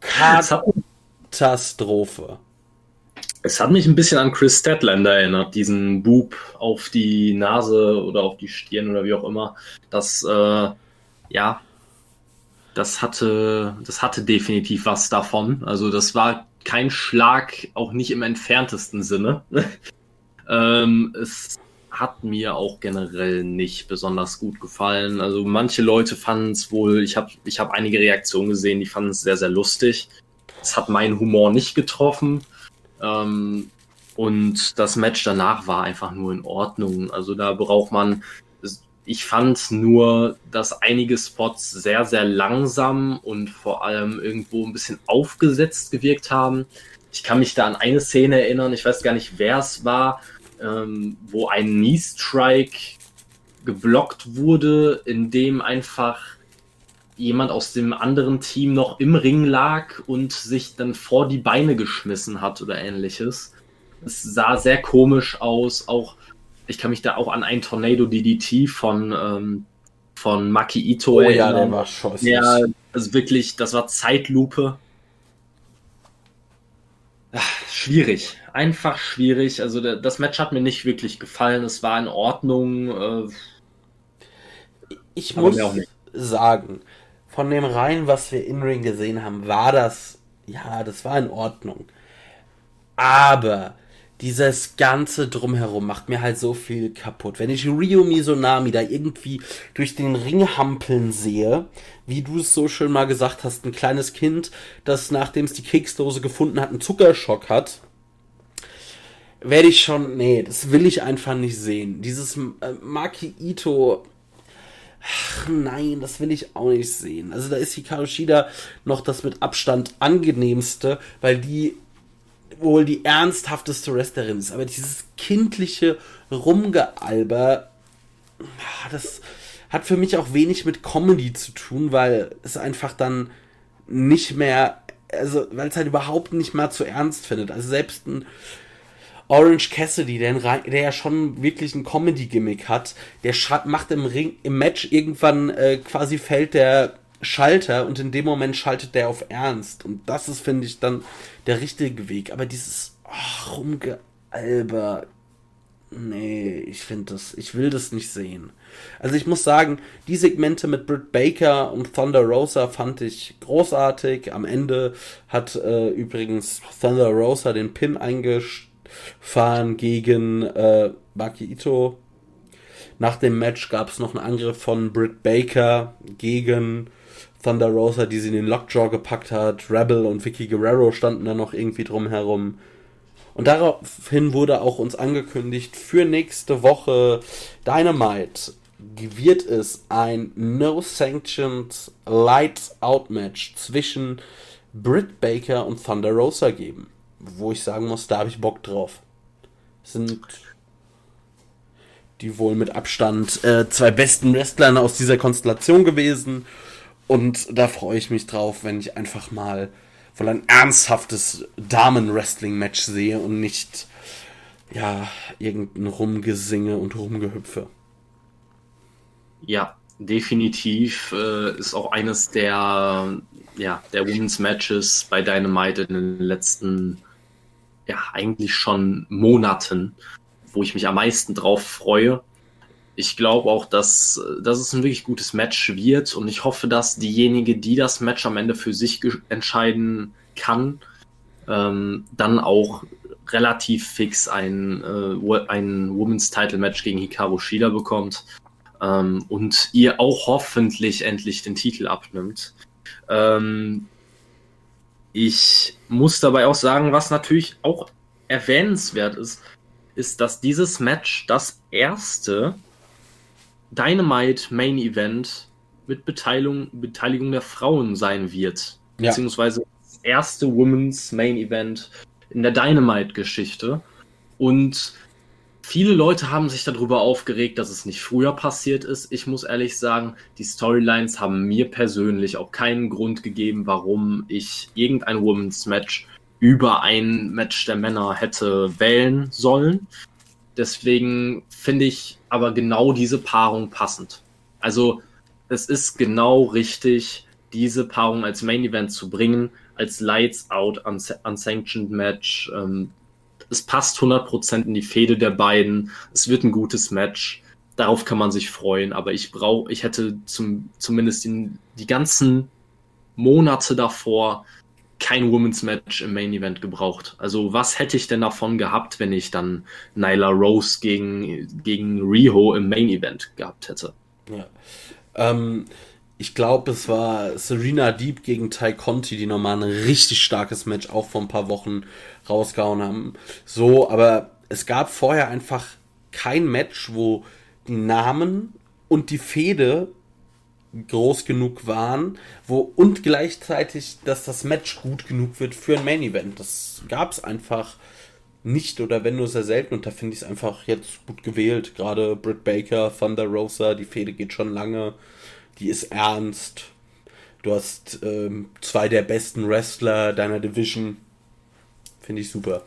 Katastrophe. Es hat mich ein bisschen an Chris Statlander erinnert, diesen Bub auf die Nase oder auf die Stirn oder wie auch immer. Das, äh, ja, das hatte, das hatte definitiv was davon. Also das war kein Schlag, auch nicht im entferntesten Sinne. ähm, es hat mir auch generell nicht besonders gut gefallen. Also manche Leute fanden es wohl, ich habe ich hab einige Reaktionen gesehen, die fanden es sehr, sehr lustig. Es hat meinen Humor nicht getroffen. Ähm, und das Match danach war einfach nur in Ordnung. Also da braucht man, ich fand nur, dass einige Spots sehr, sehr langsam und vor allem irgendwo ein bisschen aufgesetzt gewirkt haben. Ich kann mich da an eine Szene erinnern, ich weiß gar nicht, wer es war, ähm, wo ein Knee-Strike geblockt wurde, indem einfach jemand aus dem anderen Team noch im Ring lag und sich dann vor die Beine geschmissen hat oder ähnliches. Es sah sehr komisch aus. Auch ich kann mich da auch an ein Tornado DDT von ähm, von Maki Ito oh, erinnern. Ja, der war scheußlich. Ja, also wirklich, das war Zeitlupe. Ach, schwierig, einfach schwierig. Also das Match hat mir nicht wirklich gefallen. Es war in Ordnung. Äh, ich muss sagen, von dem rein, was wir in Ring gesehen haben, war das, ja, das war in Ordnung. Aber dieses ganze Drumherum macht mir halt so viel kaputt. Wenn ich Ryo Mizunami da irgendwie durch den Ring hampeln sehe, wie du es so schön mal gesagt hast, ein kleines Kind, das nachdem es die Keksdose gefunden hat, einen Zuckerschock hat, werde ich schon, nee, das will ich einfach nicht sehen. Dieses äh, Maki Ito, ach nein, das will ich auch nicht sehen. Also da ist Hikaru Shida noch das mit Abstand angenehmste, weil die wohl die ernsthafteste Wrestlerin ist, aber dieses kindliche Rumgealber, ah, das hat für mich auch wenig mit Comedy zu tun, weil es einfach dann nicht mehr, also weil es halt überhaupt nicht mehr zu ernst findet. Also selbst ein Orange Cassidy, der, der ja schon wirklich ein Comedy-Gimmick hat, der macht im Ring, im Match irgendwann äh, quasi fällt der Schalter und in dem Moment schaltet der auf Ernst. Und das ist, finde ich, dann der richtige Weg. Aber dieses oh, Rumgealber, nee, ich finde das, ich will das nicht sehen. Also ich muss sagen, die Segmente mit Britt Baker und Thunder Rosa fand ich großartig. Am Ende hat äh, übrigens Thunder Rosa den Pin eingefahren gegen äh, Maki Ito. Nach dem Match gab es noch einen Angriff von Britt Baker gegen Thunder Rosa, die sie in den Lockjaw gepackt hat. Rebel und Vicky Guerrero standen da noch irgendwie drum herum. Und daraufhin wurde auch uns angekündigt, für nächste Woche Dynamite wird es ein No-Sanctioned Lights-Out-Match zwischen Britt Baker und Thunder Rosa geben. Wo ich sagen muss, da habe ich Bock drauf. Sind die wohl mit Abstand äh, zwei besten Wrestler aus dieser Konstellation gewesen. Und da freue ich mich drauf, wenn ich einfach mal wohl ein ernsthaftes Damen-Wrestling-Match sehe und nicht, ja, irgendein Rumgesinge und Rumgehüpfe. Ja, definitiv äh, ist auch eines der, ja, der Women's Matches bei Dynamite in den letzten, ja, eigentlich schon Monaten, wo ich mich am meisten drauf freue ich glaube auch, dass, dass es ein wirklich gutes Match wird und ich hoffe, dass diejenige, die das Match am Ende für sich entscheiden kann, ähm, dann auch relativ fix ein, äh, ein Women's Title Match gegen Hikaru Shida bekommt ähm, und ihr auch hoffentlich endlich den Titel abnimmt. Ähm, ich muss dabei auch sagen, was natürlich auch erwähnenswert ist, ist, dass dieses Match das erste Dynamite Main Event mit Beteiligung, Beteiligung der Frauen sein wird. Ja. Beziehungsweise das erste Women's Main Event in der Dynamite-Geschichte. Und viele Leute haben sich darüber aufgeregt, dass es nicht früher passiert ist. Ich muss ehrlich sagen, die Storylines haben mir persönlich auch keinen Grund gegeben, warum ich irgendein Women's Match über ein Match der Männer hätte wählen sollen. Deswegen finde ich aber genau diese Paarung passend. Also es ist genau richtig, diese Paarung als Main Event zu bringen, als Lights Out Unsanctioned Match. Ähm, es passt 100% in die Fehde der beiden. Es wird ein gutes Match. Darauf kann man sich freuen. Aber ich brauche, ich hätte zum, zumindest in, die ganzen Monate davor kein Women's Match im Main Event gebraucht. Also was hätte ich denn davon gehabt, wenn ich dann Nyla Rose gegen, gegen Riho im Main Event gehabt hätte? Ja. Ähm, ich glaube, es war Serena Deep gegen Ty Conti, die nochmal ein richtig starkes Match auch vor ein paar Wochen rausgehauen haben. So, aber es gab vorher einfach kein Match, wo die Namen und die Fehde groß genug waren, wo und gleichzeitig, dass das Match gut genug wird für ein Main Event. Das gab es einfach nicht oder wenn nur sehr selten und da finde ich es einfach jetzt gut gewählt. Gerade Britt Baker, Thunder Rosa, die Fehde geht schon lange, die ist ernst. Du hast ähm, zwei der besten Wrestler deiner Division. Finde ich super.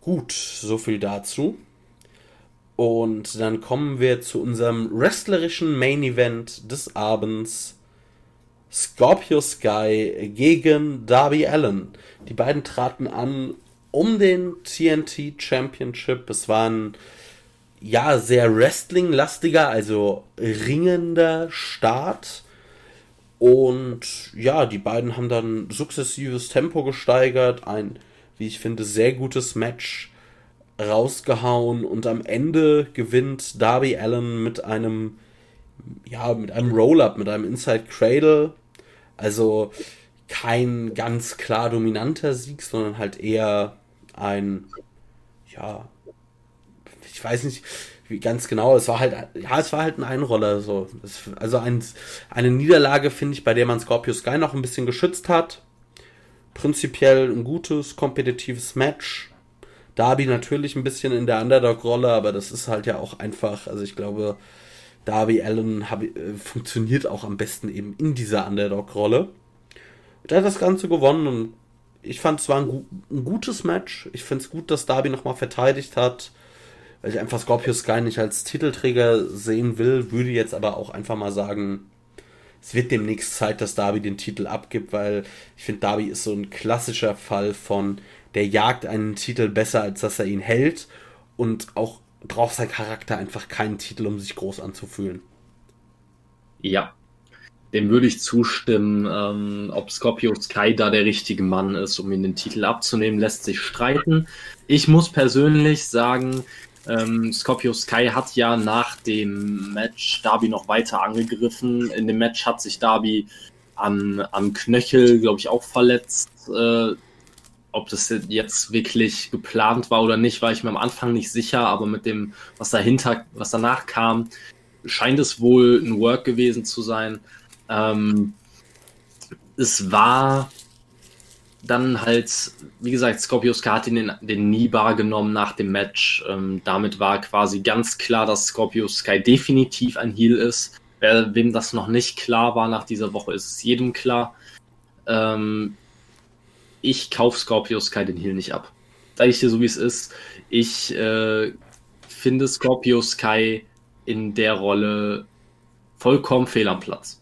Gut, so viel dazu. Und dann kommen wir zu unserem wrestlerischen Main Event des Abends. Scorpio Sky gegen Darby Allen. Die beiden traten an um den TNT Championship. Es war ein ja sehr Wrestling-lastiger, also ringender Start. Und ja, die beiden haben dann sukzessives Tempo gesteigert, ein, wie ich finde, sehr gutes Match rausgehauen und am Ende gewinnt Darby Allen mit einem ja, mit einem Roll-up, mit einem Inside Cradle also kein ganz klar dominanter Sieg, sondern halt eher ein, ja, ich weiß nicht, wie ganz genau, es war halt, ja, es war halt ein Einroller, so. Es, also ein, eine Niederlage, finde ich, bei der man Scorpio Sky noch ein bisschen geschützt hat. Prinzipiell ein gutes, kompetitives Match. Darby natürlich ein bisschen in der Underdog-Rolle, aber das ist halt ja auch einfach, also ich glaube, Darby Allen äh, funktioniert auch am besten eben in dieser Underdog-Rolle. Der hat das Ganze gewonnen und ich fand es war ein, ein, gutes Match. Ich finde es gut, dass Darby nochmal verteidigt hat, weil ich einfach Scorpio Sky nicht als Titelträger sehen will, würde jetzt aber auch einfach mal sagen, es wird demnächst Zeit, dass Darby den Titel abgibt, weil ich finde, Darby ist so ein klassischer Fall von, der jagt einen Titel besser, als dass er ihn hält und auch braucht sein Charakter einfach keinen Titel, um sich groß anzufühlen. Ja, dem würde ich zustimmen. Ähm, ob Scorpio Sky da der richtige Mann ist, um ihn den Titel abzunehmen, lässt sich streiten. Ich muss persönlich sagen, ähm, Scorpio Sky hat ja nach dem Match Darby noch weiter angegriffen. In dem Match hat sich Darby am, am Knöchel, glaube ich, auch verletzt. Äh, ob das jetzt wirklich geplant war oder nicht, war ich mir am Anfang nicht sicher, aber mit dem, was dahinter, was danach kam, scheint es wohl ein Work gewesen zu sein. Ähm, es war dann halt, wie gesagt, Scorpio Sky hat den, den Nibar genommen nach dem Match. Ähm, damit war quasi ganz klar, dass Scorpio Sky definitiv ein Heal ist. Wer, wem das noch nicht klar war nach dieser Woche, ist es jedem klar. Ähm, ich kaufe Scorpio Sky den Heal nicht ab. Sag ich dir so, wie es ist. Ich äh, finde Scorpio Sky in der Rolle vollkommen fehl am Platz.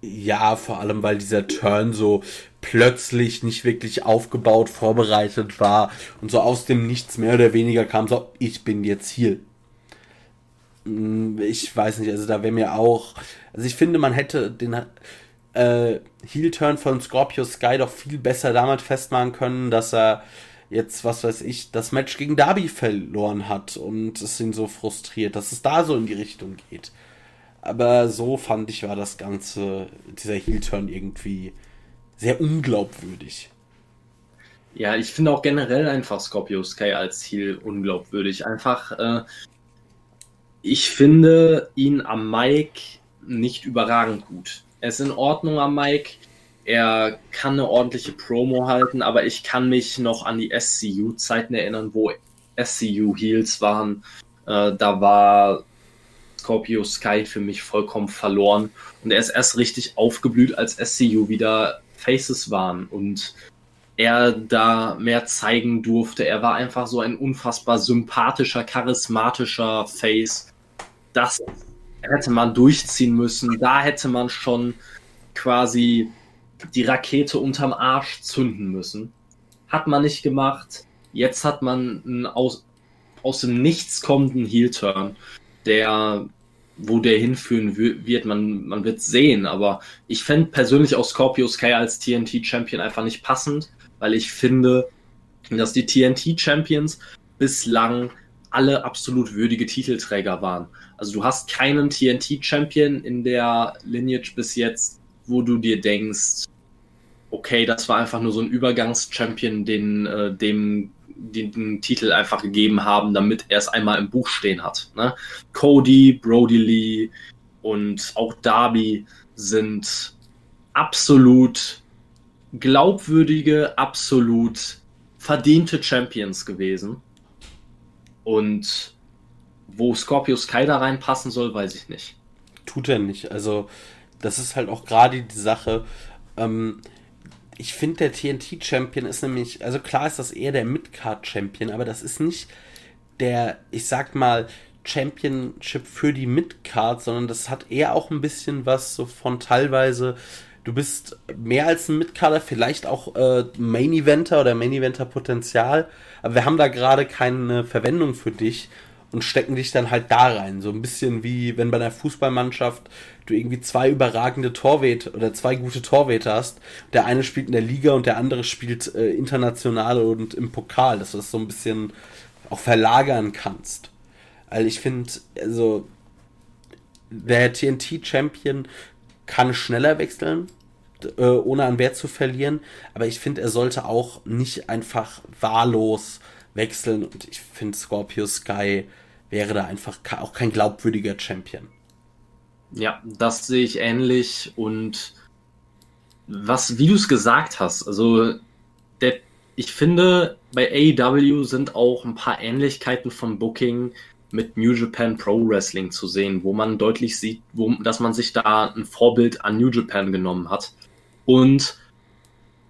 Ja, vor allem, weil dieser Turn so plötzlich nicht wirklich aufgebaut, vorbereitet war und so aus dem Nichts mehr oder weniger kam, so, ich bin jetzt hier. Hm, ich weiß nicht, also da wäre mir auch, also ich finde, man hätte den, äh, Heel-Turn von Scorpio Sky doch viel besser damit festmachen können, dass er jetzt, was weiß ich, das Match gegen Darby verloren hat und es ihn so frustriert, dass es da so in die Richtung geht. Aber so fand ich, war das Ganze, dieser Heel-Turn irgendwie sehr unglaubwürdig. Ja, ich finde auch generell einfach Scorpio Sky als Heel unglaubwürdig. Einfach, äh, ich finde ihn am Mic nicht überragend gut. Er ist in Ordnung am Mike. Er kann eine ordentliche Promo halten, aber ich kann mich noch an die SCU-Zeiten erinnern, wo SCU-Heels waren. Äh, da war Scorpio Sky für mich vollkommen verloren. Und er ist erst richtig aufgeblüht, als SCU wieder Faces waren und er da mehr zeigen durfte. Er war einfach so ein unfassbar sympathischer, charismatischer Face. Das hätte man durchziehen müssen. Da hätte man schon quasi die Rakete unterm Arsch zünden müssen. Hat man nicht gemacht. Jetzt hat man einen aus, aus dem Nichts kommenden Heel-Turn, der, wo der hinführen wird, man, man wird sehen. Aber ich fände persönlich auch Scorpio Sky als TNT-Champion einfach nicht passend, weil ich finde, dass die TNT-Champions bislang alle absolut würdige Titelträger waren. Also du hast keinen TNT-Champion in der Lineage bis jetzt, wo du dir denkst, okay, das war einfach nur so ein Übergangs-Champion, den, äh, dem den, den, Titel einfach gegeben haben, damit er es einmal im Buch stehen hat. Ne? Cody, Brody Lee und auch Darby sind absolut glaubwürdige, absolut verdiente Champions gewesen. Und wo Scorpio Sky da reinpassen soll, weiß ich nicht. Tut er nicht. Also, das ist halt auch gerade die Sache. Ähm, ich finde, der TNT-Champion ist nämlich, also klar ist das eher der Midcard-Champion, aber das ist nicht der, ich sag mal, Championship für die Midcard, sondern das hat eher auch ein bisschen was so von teilweise, du bist mehr als ein Midcarder, vielleicht auch äh, Main Eventer oder Main Eventer Potenzial, aber wir haben da gerade keine Verwendung für dich und stecken dich dann halt da rein. So ein bisschen wie wenn bei einer Fußballmannschaft du irgendwie zwei überragende Torwäter oder zwei gute Torwäter hast. Der eine spielt in der Liga und der andere spielt äh, international und im Pokal, dass du das so ein bisschen auch verlagern kannst. Weil ich finde, also der TNT-Champion kann schneller wechseln, äh, ohne an Wert zu verlieren. Aber ich finde, er sollte auch nicht einfach wahllos wechseln. Und ich finde, Scorpio Sky wäre da einfach auch kein glaubwürdiger Champion. Ja, das sehe ich ähnlich. Und was, wie du es gesagt hast, also der, ich finde, bei AEW sind auch ein paar Ähnlichkeiten vom Booking mit New Japan Pro Wrestling zu sehen, wo man deutlich sieht, wo, dass man sich da ein Vorbild an New Japan genommen hat. Und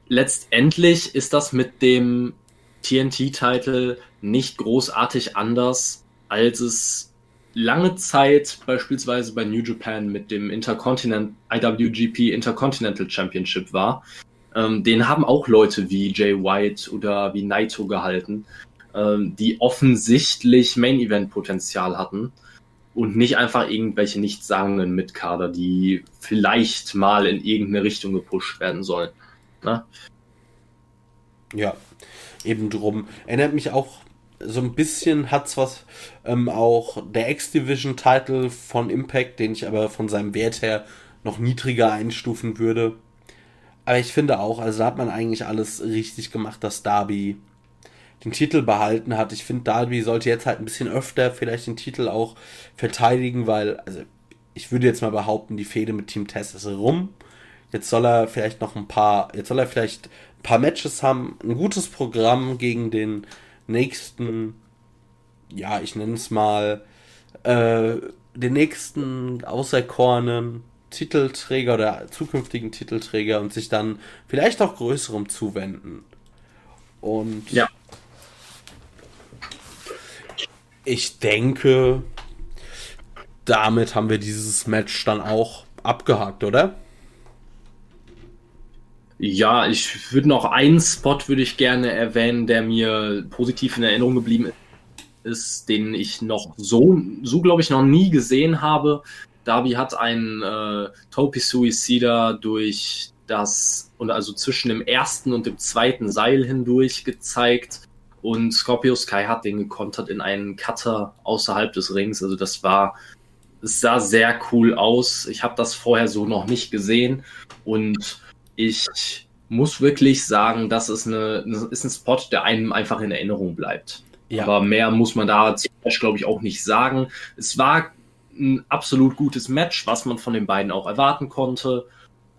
letztendlich ist das mit dem TNT-Titel nicht großartig anders, als es lange Zeit beispielsweise bei New Japan mit dem Intercontinent IWGP Intercontinental Championship war. Ähm, den haben auch Leute wie Jay White oder wie Naito gehalten, ähm, die offensichtlich Main Event Potenzial hatten und nicht einfach irgendwelche nichtssagenden Mitkader, die vielleicht mal in irgendeine Richtung gepusht werden sollen. Ne? Ja, eben drum. Erinnert mich auch so ein bisschen hat's was ähm, auch der X-Division-Title von Impact, den ich aber von seinem Wert her noch niedriger einstufen würde. Aber ich finde auch, also da hat man eigentlich alles richtig gemacht, dass Darby den Titel behalten hat. Ich finde, Darby sollte jetzt halt ein bisschen öfter vielleicht den Titel auch verteidigen, weil, also ich würde jetzt mal behaupten, die Fehde mit Team Test ist rum. Jetzt soll er vielleicht noch ein paar, jetzt soll er vielleicht ein paar Matches haben, ein gutes Programm gegen den nächsten, ja, ich nenne es mal, äh, den nächsten auserkorenen Titelträger oder zukünftigen Titelträger und sich dann vielleicht auch größerem zuwenden. Und ja. ich denke, damit haben wir dieses Match dann auch abgehakt, oder? Ja, ich würde noch einen Spot würde ich gerne erwähnen, der mir positiv in Erinnerung geblieben ist, den ich noch so, so glaube ich, noch nie gesehen habe. Darby hat einen äh, Topi Suicida durch das, und also zwischen dem ersten und dem zweiten Seil hindurch gezeigt. Und Scorpio Sky hat den gekontert in einen Cutter außerhalb des Rings. Also das war, es sah sehr cool aus. Ich habe das vorher so noch nicht gesehen. Und ich muss wirklich sagen, das ist, eine, ist ein Spot, der einem einfach in Erinnerung bleibt. Ja. Aber mehr muss man da, glaube ich, auch nicht sagen. Es war ein absolut gutes Match, was man von den beiden auch erwarten konnte,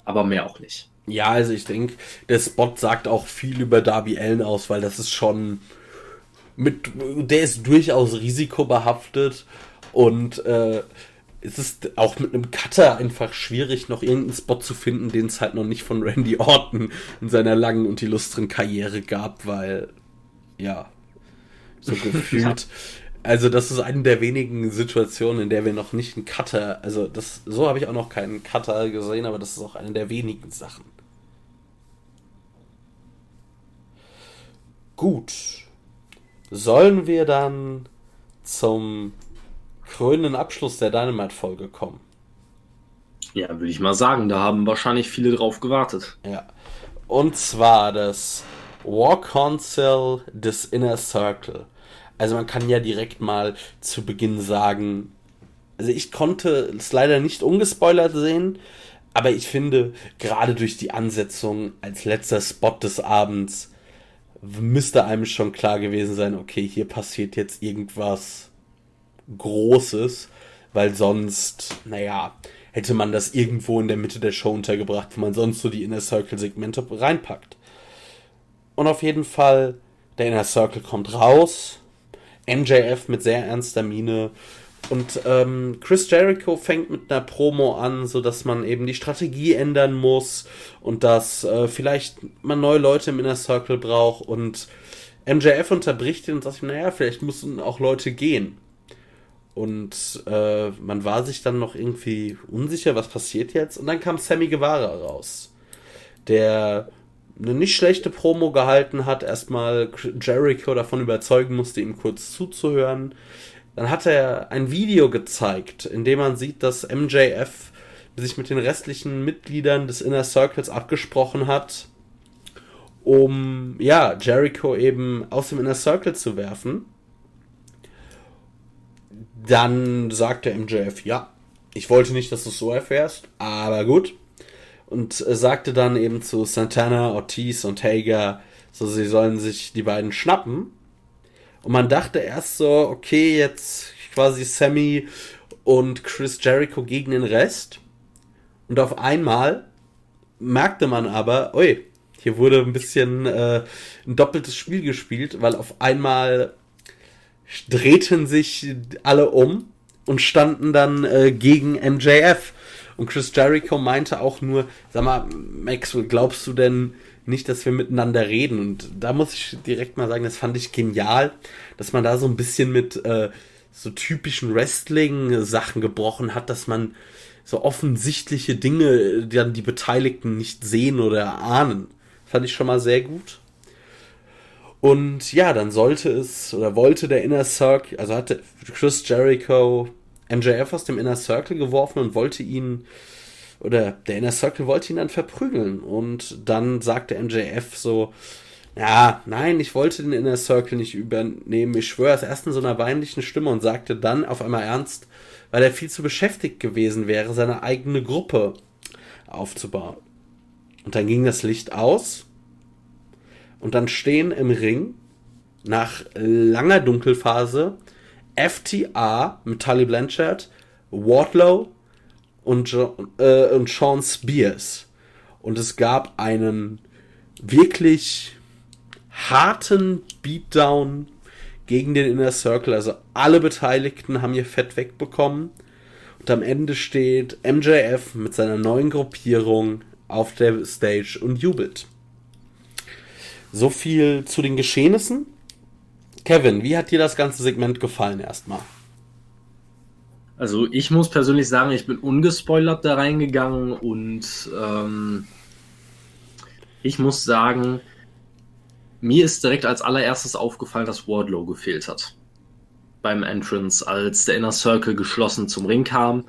aber mehr auch nicht. Ja, also ich denke, der Spot sagt auch viel über Darby Allen aus, weil das ist schon mit, der ist durchaus risikobehaftet und äh, es ist auch mit einem Cutter einfach schwierig, noch irgendeinen Spot zu finden, den es halt noch nicht von Randy Orton in seiner langen und illustren Karriere gab, weil, ja, so gefühlt. Also, das ist eine der wenigen Situationen, in der wir noch nicht einen Cutter, also das, so habe ich auch noch keinen Cutter gesehen, aber das ist auch eine der wenigen Sachen. Gut. Sollen wir dann zum krönenden Abschluss der Dynamite-Folge kommen. Ja, würde ich mal sagen, da haben wahrscheinlich viele drauf gewartet. Ja. Und zwar das War Council des Inner Circle. Also man kann ja direkt mal zu Beginn sagen, also ich konnte es leider nicht ungespoilert sehen, aber ich finde, gerade durch die Ansetzung als letzter Spot des Abends müsste einem schon klar gewesen sein, okay, hier passiert jetzt irgendwas Großes, weil sonst, naja, hätte man das irgendwo in der Mitte der Show untergebracht, wo man sonst so die Inner Circle-Segmente reinpackt. Und auf jeden Fall, der Inner Circle kommt raus. MJF mit sehr ernster Miene. Und ähm, Chris Jericho fängt mit einer Promo an, so dass man eben die Strategie ändern muss und dass äh, vielleicht man neue Leute im Inner Circle braucht. Und MJF unterbricht ihn und sagt ihm, naja, vielleicht müssen auch Leute gehen. Und äh, man war sich dann noch irgendwie unsicher, was passiert jetzt. Und dann kam Sammy Guevara raus, der eine nicht schlechte Promo gehalten hat, erstmal Jericho davon überzeugen musste, ihm kurz zuzuhören. Dann hat er ein Video gezeigt, in dem man sieht, dass MJF sich mit den restlichen Mitgliedern des Inner Circles abgesprochen hat, um ja, Jericho eben aus dem Inner Circle zu werfen. Dann sagt der MJF, ja, ich wollte nicht, dass du es so erfährst, aber gut. Und äh, sagte dann eben zu Santana, Ortiz und Hager, so sie sollen sich die beiden schnappen. Und man dachte erst so, okay, jetzt quasi Sammy und Chris Jericho gegen den Rest. Und auf einmal merkte man aber, ui, hier wurde ein bisschen äh, ein doppeltes Spiel gespielt, weil auf einmal drehten sich alle um und standen dann äh, gegen MJF. Und Chris Jericho meinte auch nur, sag mal, Maxwell, glaubst du denn nicht, dass wir miteinander reden? Und da muss ich direkt mal sagen, das fand ich genial, dass man da so ein bisschen mit äh, so typischen Wrestling-Sachen gebrochen hat, dass man so offensichtliche Dinge die dann die Beteiligten nicht sehen oder ahnen. Fand ich schon mal sehr gut. Und ja, dann sollte es oder wollte der Inner Circle, also hatte Chris Jericho MJF aus dem Inner Circle geworfen und wollte ihn, oder der Inner Circle wollte ihn dann verprügeln. Und dann sagte MJF so, ja, nein, ich wollte den Inner Circle nicht übernehmen. Ich schwöre, es erst in so einer weinlichen Stimme und sagte dann auf einmal ernst, weil er viel zu beschäftigt gewesen wäre, seine eigene Gruppe aufzubauen. Und dann ging das Licht aus und dann stehen im Ring nach langer Dunkelphase FTA mit Tully Blanchard, Wardlow und, äh, und Sean Spears. Und es gab einen wirklich harten Beatdown gegen den Inner Circle. Also alle Beteiligten haben ihr Fett wegbekommen. Und am Ende steht MJF mit seiner neuen Gruppierung auf der Stage und jubelt. So viel zu den Geschehnissen. Kevin, wie hat dir das ganze Segment gefallen erstmal? Also ich muss persönlich sagen, ich bin ungespoilert da reingegangen und ähm, ich muss sagen, mir ist direkt als allererstes aufgefallen, dass Wardlow gefehlt hat. Beim Entrance, als der Inner Circle geschlossen zum Ring kam,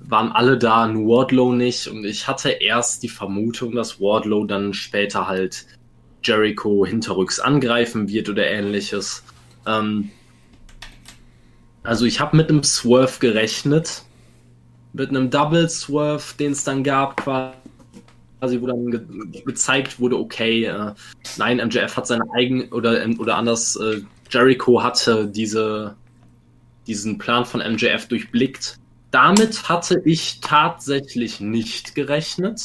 waren alle da, nur Wardlow nicht. Und ich hatte erst die Vermutung, dass Wardlow dann später halt Jericho hinterrücks angreifen wird oder ähnliches. Ähm, also ich habe mit einem Swerve gerechnet, mit einem Double Swerve, den es dann gab, quasi, wo dann ge gezeigt wurde, okay, äh, nein, MJF hat seine eigene, oder, oder anders, äh, Jericho hatte diese, diesen Plan von MJF durchblickt. Damit hatte ich tatsächlich nicht gerechnet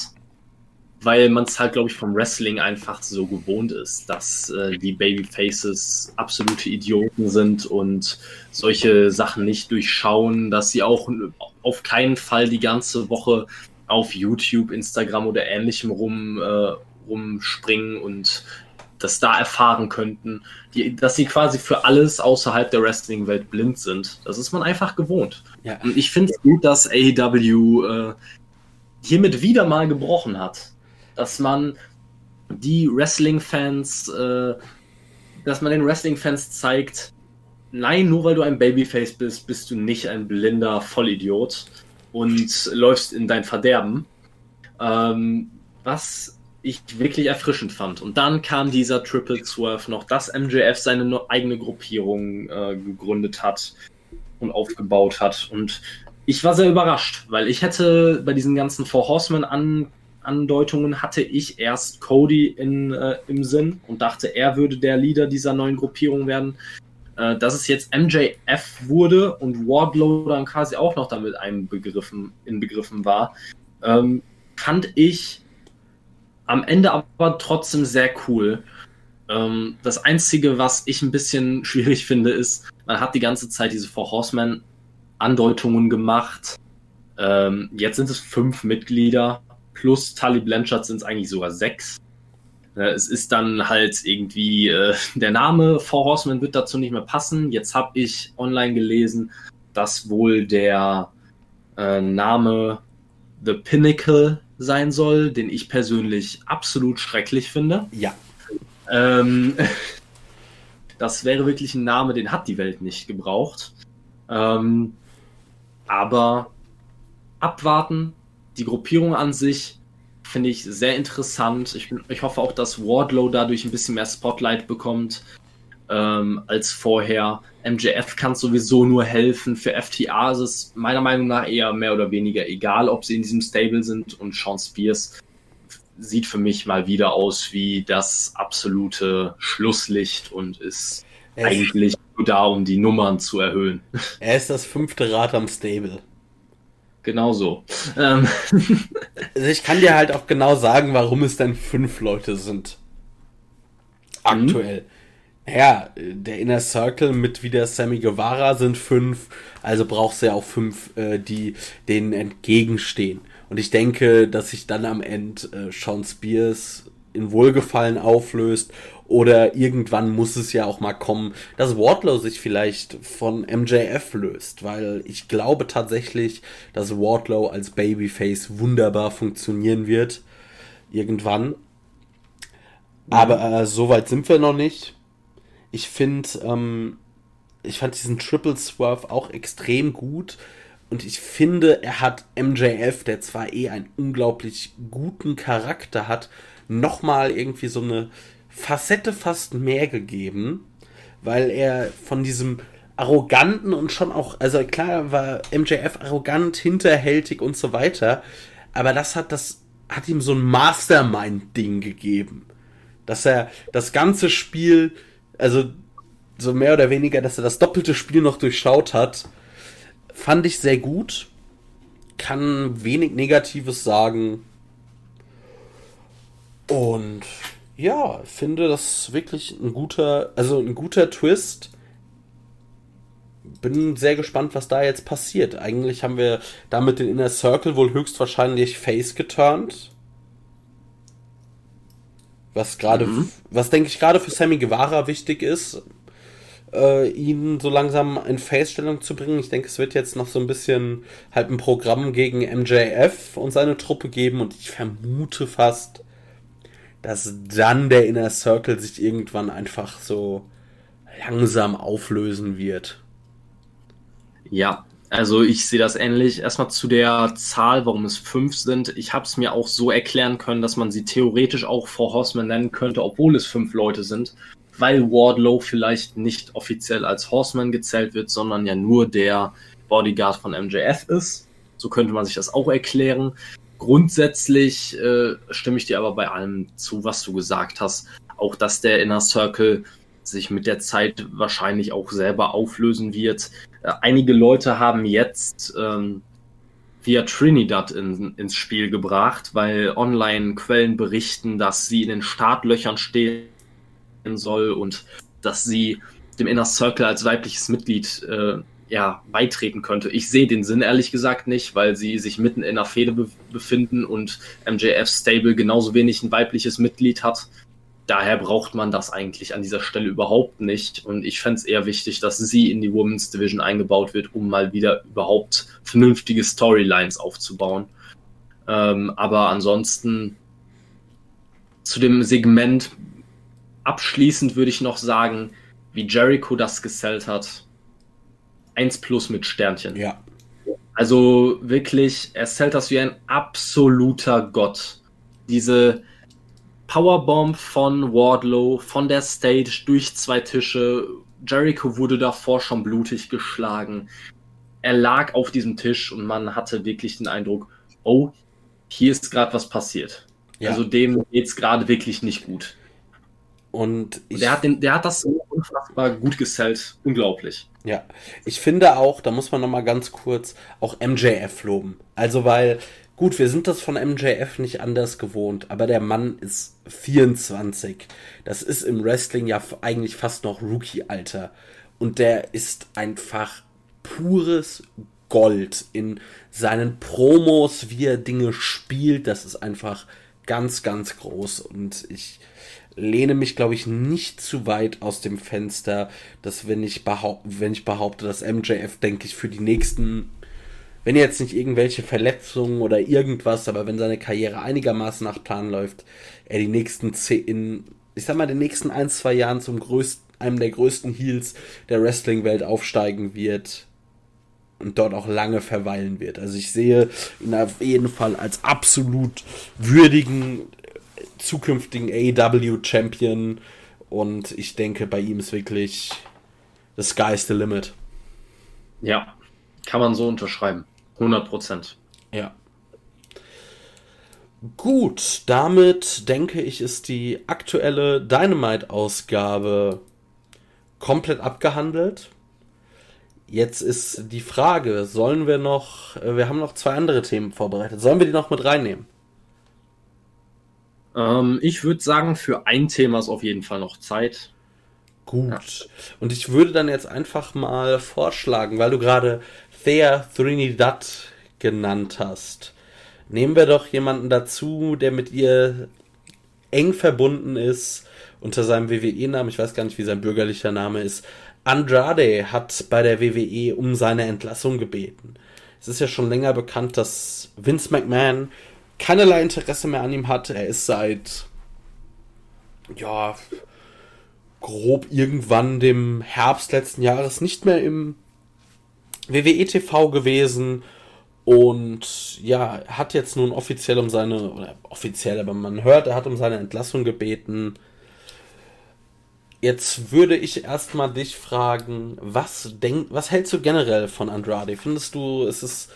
weil man es halt, glaube ich, vom Wrestling einfach so gewohnt ist, dass äh, die Babyfaces absolute Idioten sind und solche Sachen nicht durchschauen, dass sie auch auf keinen Fall die ganze Woche auf YouTube, Instagram oder ähnlichem rum, äh, rumspringen und das da erfahren könnten, die, dass sie quasi für alles außerhalb der Wrestling-Welt blind sind. Das ist man einfach gewohnt. Ja. Und ich finde es gut, dass AEW äh, hiermit wieder mal gebrochen hat dass man die Wrestling-Fans, äh, dass man den Wrestling-Fans zeigt, nein, nur weil du ein Babyface bist, bist du nicht ein blinder Vollidiot und läufst in dein Verderben. Ähm, was ich wirklich erfrischend fand. Und dann kam dieser Triple Swerve noch, dass MJF seine eigene Gruppierung äh, gegründet hat und aufgebaut hat. Und ich war sehr überrascht, weil ich hätte bei diesen ganzen Four Horsemen an Andeutungen hatte ich erst Cody in, äh, im Sinn und dachte, er würde der Leader dieser neuen Gruppierung werden. Äh, dass es jetzt MJF wurde und Wardlow dann quasi auch noch damit einbegriffen, inbegriffen war, ähm, fand ich am Ende aber trotzdem sehr cool. Ähm, das Einzige, was ich ein bisschen schwierig finde, ist, man hat die ganze Zeit diese Four Horsemen Andeutungen gemacht. Ähm, jetzt sind es fünf Mitglieder, plus Tully Blanchard sind es eigentlich sogar sechs. Äh, es ist dann halt irgendwie, äh, der Name Four Horsemen wird dazu nicht mehr passen. Jetzt habe ich online gelesen, dass wohl der äh, Name The Pinnacle sein soll, den ich persönlich absolut schrecklich finde. Ja. Ähm, das wäre wirklich ein Name, den hat die Welt nicht gebraucht. Ähm, aber abwarten, die Gruppierung an sich finde ich sehr interessant. Ich, ich hoffe auch, dass Wardlow dadurch ein bisschen mehr Spotlight bekommt ähm, als vorher. MJF kann sowieso nur helfen. Für FTA ist es meiner Meinung nach eher mehr oder weniger egal, ob sie in diesem Stable sind. Und Sean Spears sieht für mich mal wieder aus wie das absolute Schlusslicht und ist er eigentlich nur da, um die Nummern zu erhöhen. Er ist das fünfte Rad am Stable. Genau so. Ähm. Also ich kann dir halt auch genau sagen, warum es denn fünf Leute sind. Aktuell. Mhm. Naja, der Inner Circle mit wieder Sammy Guevara sind fünf, also brauchst du ja auch fünf, äh, die denen entgegenstehen. Und ich denke, dass sich dann am Ende äh, Sean Spears in Wohlgefallen auflöst oder irgendwann muss es ja auch mal kommen, dass Wardlow sich vielleicht von MJF löst, weil ich glaube tatsächlich, dass Wardlow als Babyface wunderbar funktionieren wird. Irgendwann. Aber äh, so weit sind wir noch nicht. Ich finde, ähm, ich fand diesen Triple Swerve auch extrem gut. Und ich finde, er hat MJF, der zwar eh einen unglaublich guten Charakter hat, nochmal irgendwie so eine Facette fast mehr gegeben, weil er von diesem arroganten und schon auch, also klar war MJF arrogant, hinterhältig und so weiter, aber das hat das hat ihm so ein Mastermind-Ding gegeben, dass er das ganze Spiel, also so mehr oder weniger, dass er das doppelte Spiel noch durchschaut hat, fand ich sehr gut, kann wenig Negatives sagen und ja, finde das wirklich ein guter, also ein guter Twist. Bin sehr gespannt, was da jetzt passiert. Eigentlich haben wir damit den Inner Circle wohl höchstwahrscheinlich face geturnt. Was gerade, mhm. was denke ich gerade für Sammy Guevara wichtig ist, äh, ihn so langsam in Face-Stellung zu bringen. Ich denke, es wird jetzt noch so ein bisschen halt ein Programm gegen MJF und seine Truppe geben und ich vermute fast, dass dann der Inner Circle sich irgendwann einfach so langsam auflösen wird. Ja, also ich sehe das ähnlich. Erstmal zu der Zahl, warum es fünf sind. Ich habe es mir auch so erklären können, dass man sie theoretisch auch vor Horseman nennen könnte, obwohl es fünf Leute sind, weil Wardlow vielleicht nicht offiziell als Horseman gezählt wird, sondern ja nur der Bodyguard von MJF ist. So könnte man sich das auch erklären. Grundsätzlich äh, stimme ich dir aber bei allem zu, was du gesagt hast. Auch dass der Inner Circle sich mit der Zeit wahrscheinlich auch selber auflösen wird. Äh, einige Leute haben jetzt ähm, via Trinidad in, ins Spiel gebracht, weil Online-Quellen berichten, dass sie in den Startlöchern stehen soll und dass sie dem Inner Circle als weibliches Mitglied äh, ja, beitreten könnte. Ich sehe den Sinn ehrlich gesagt nicht, weil sie sich mitten in einer Fehde be befinden und MJF Stable genauso wenig ein weibliches Mitglied hat. Daher braucht man das eigentlich an dieser Stelle überhaupt nicht. Und ich fände es eher wichtig, dass sie in die Women's Division eingebaut wird, um mal wieder überhaupt vernünftige Storylines aufzubauen. Ähm, aber ansonsten zu dem Segment abschließend würde ich noch sagen, wie Jericho das gesellt hat 1 plus mit Sternchen. Ja. Also wirklich, er zählt das wie ein absoluter Gott. Diese Powerbomb von Wardlow von der Stage durch zwei Tische. Jericho wurde davor schon blutig geschlagen. Er lag auf diesem Tisch und man hatte wirklich den Eindruck, oh, hier ist gerade was passiert. Ja. Also dem geht es gerade wirklich nicht gut. Und ich, der, hat den, der hat das so unfassbar gut gesellt. Unglaublich. Ja, ich finde auch, da muss man nochmal ganz kurz auch MJF loben. Also, weil, gut, wir sind das von MJF nicht anders gewohnt, aber der Mann ist 24. Das ist im Wrestling ja eigentlich fast noch Rookie-Alter. Und der ist einfach pures Gold in seinen Promos, wie er Dinge spielt. Das ist einfach ganz, ganz groß. Und ich lehne mich, glaube ich, nicht zu weit aus dem Fenster, dass wenn ich, wenn ich behaupte, dass MJF, denke ich, für die nächsten, wenn jetzt nicht irgendwelche Verletzungen oder irgendwas, aber wenn seine Karriere einigermaßen nach Plan läuft, er die nächsten zehn, ich sag mal, den nächsten ein, zwei Jahren zum größten, einem der größten Heels der Wrestling-Welt aufsteigen wird und dort auch lange verweilen wird. Also ich sehe ihn auf jeden Fall als absolut würdigen zukünftigen AEW-Champion. Und ich denke, bei ihm ist wirklich the sky's the limit. Ja, kann man so unterschreiben. 100 Prozent. Ja. Gut, damit denke ich, ist die aktuelle Dynamite-Ausgabe komplett abgehandelt. Jetzt ist die Frage, sollen wir noch, äh, wir haben noch zwei andere Themen vorbereitet, sollen wir die noch mit reinnehmen? Ähm, ich würde sagen, für ein Thema ist auf jeden Fall noch Zeit. Gut. Ja. Und ich würde dann jetzt einfach mal vorschlagen, weil du gerade Thea Trinidad genannt hast. Nehmen wir doch jemanden dazu, der mit ihr eng verbunden ist unter seinem WWE-Namen. Ich weiß gar nicht, wie sein bürgerlicher Name ist. Andrade hat bei der WWE um seine Entlassung gebeten. Es ist ja schon länger bekannt, dass Vince McMahon keinerlei Interesse mehr an ihm hat. Er ist seit, ja, grob irgendwann dem Herbst letzten Jahres nicht mehr im WWE TV gewesen und ja, hat jetzt nun offiziell um seine, oder offiziell, aber man hört, er hat um seine Entlassung gebeten. Jetzt würde ich erstmal dich fragen, was denk, was hältst du generell von Andrade? Findest du, ist es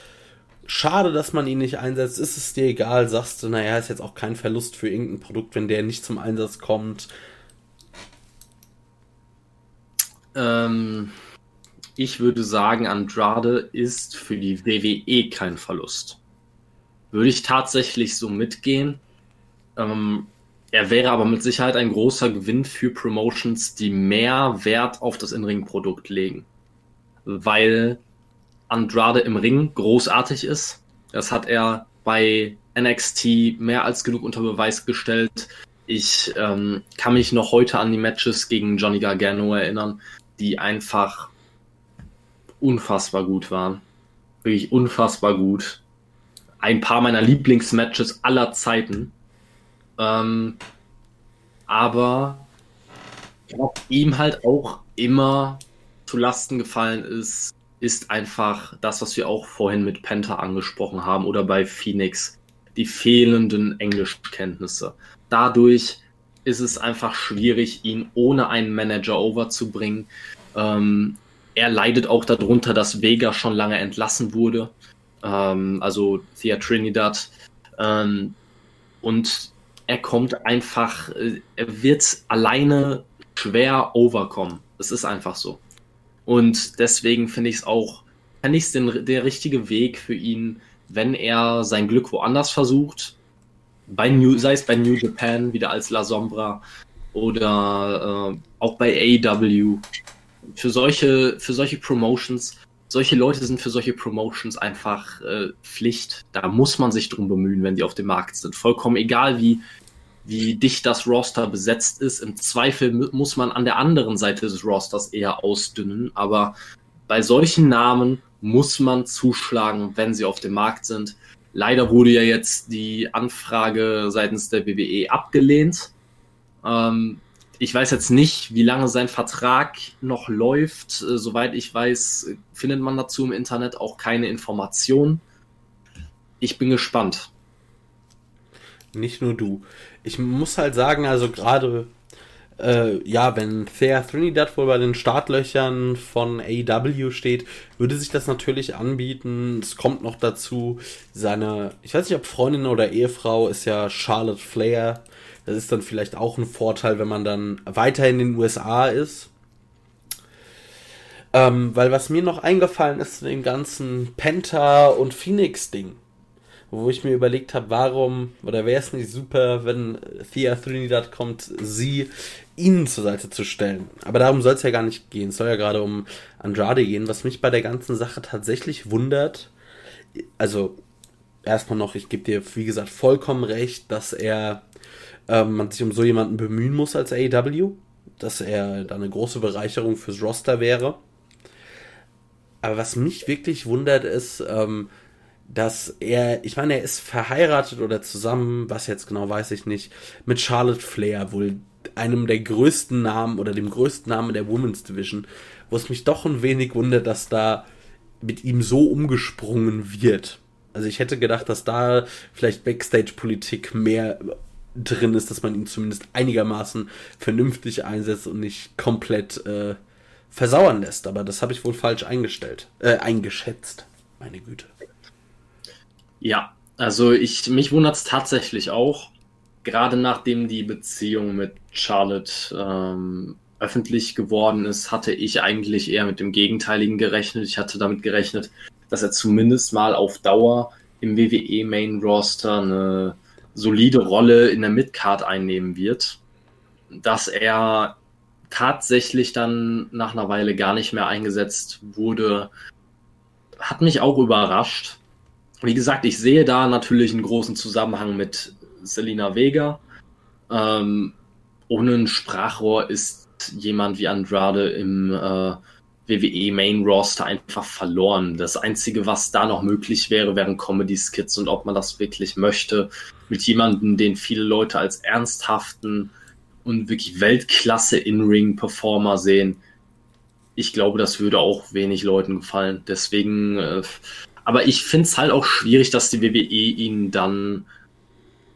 schade, dass man ihn nicht einsetzt. Ist es dir egal? Sagst du, naja, ist jetzt auch kein Verlust für irgendein Produkt, wenn der nicht zum Einsatz kommt? Ähm, ich würde sagen, Andrade ist für die WWE kein Verlust. Würde ich tatsächlich so mitgehen. Ähm, er wäre aber mit Sicherheit ein großer Gewinn für Promotions, die mehr Wert auf das In-Ring-Produkt legen. Weil Andrade im Ring großartig ist. Das hat er bei NXT mehr als genug unter Beweis gestellt. Ich ähm, kann mich noch heute an die Matches gegen Johnny Gargano erinnern, die einfach unfassbar gut waren. Wirklich unfassbar gut. Ein paar meiner Lieblingsmatches aller Zeiten. Ähm, aber was ihm halt auch immer zu Lasten gefallen ist, ist einfach das, was wir auch vorhin mit Penta angesprochen haben oder bei Phoenix, die fehlenden Englischkenntnisse. Dadurch ist es einfach schwierig, ihn ohne einen Manager overzubringen. Ähm, er leidet auch darunter, dass Vega schon lange entlassen wurde, ähm, also Thea Trinidad. Ähm, und er kommt einfach, äh, er wird alleine schwer overkommen. Es ist einfach so. Und deswegen finde ich es auch, fände ich es der richtige Weg für ihn, wenn er sein Glück woanders versucht, bei New, sei es bei New Japan wieder als La Sombra oder äh, auch bei AEW. Für solche, für solche Promotions, solche Leute sind für solche Promotions einfach äh, Pflicht. Da muss man sich drum bemühen, wenn die auf dem Markt sind. Vollkommen egal, wie wie dicht das Roster besetzt ist. Im Zweifel muss man an der anderen Seite des Rosters eher ausdünnen, aber bei solchen Namen muss man zuschlagen, wenn sie auf dem Markt sind. Leider wurde ja jetzt die Anfrage seitens der WWE abgelehnt. Ähm, ich weiß jetzt nicht, wie lange sein Vertrag noch läuft. Äh, soweit ich weiß, findet man dazu im Internet auch keine Informationen. Ich bin gespannt. Nicht nur du ich muss halt sagen, also gerade, äh, ja, wenn Thea Trinidad wohl bei den Startlöchern von AEW steht, würde sich das natürlich anbieten. Es kommt noch dazu, seine, ich weiß nicht, ob Freundin oder Ehefrau ist ja Charlotte Flair. Das ist dann vielleicht auch ein Vorteil, wenn man dann weiter in den USA ist. Ähm, weil was mir noch eingefallen ist zu dem ganzen Penta und Phoenix-Ding, wo ich mir überlegt habe, warum oder wäre es nicht super, wenn Thea Trinidad kommt, sie ihnen zur Seite zu stellen. Aber darum soll es ja gar nicht gehen. Es soll ja gerade um Andrade gehen. Was mich bei der ganzen Sache tatsächlich wundert, also erstmal noch, ich gebe dir, wie gesagt, vollkommen recht, dass er ähm, man sich um so jemanden bemühen muss als AEW, dass er da eine große Bereicherung fürs Roster wäre. Aber was mich wirklich wundert, ist, ähm, dass er, ich meine, er ist verheiratet oder zusammen, was jetzt genau weiß ich nicht, mit Charlotte Flair, wohl einem der größten Namen oder dem größten Namen der Women's Division, wo es mich doch ein wenig wundert, dass da mit ihm so umgesprungen wird. Also ich hätte gedacht, dass da vielleicht Backstage-Politik mehr drin ist, dass man ihn zumindest einigermaßen vernünftig einsetzt und nicht komplett äh, versauern lässt. Aber das habe ich wohl falsch eingestellt, äh, eingeschätzt. Meine Güte. Ja, also ich mich wundert es tatsächlich auch, gerade nachdem die Beziehung mit Charlotte ähm, öffentlich geworden ist, hatte ich eigentlich eher mit dem Gegenteiligen gerechnet. Ich hatte damit gerechnet, dass er zumindest mal auf Dauer im WWE Main Roster eine solide Rolle in der Midcard einnehmen wird. Dass er tatsächlich dann nach einer Weile gar nicht mehr eingesetzt wurde, hat mich auch überrascht. Wie gesagt, ich sehe da natürlich einen großen Zusammenhang mit Selina Vega. Ähm, ohne ein Sprachrohr ist jemand wie Andrade im äh, WWE Main Roster einfach verloren. Das Einzige, was da noch möglich wäre, wären Comedy-Skits und ob man das wirklich möchte, mit jemandem, den viele Leute als ernsthaften und wirklich Weltklasse In-Ring-Performer sehen. Ich glaube, das würde auch wenig Leuten gefallen. Deswegen, äh, aber ich finde es halt auch schwierig, dass die WWE ihn dann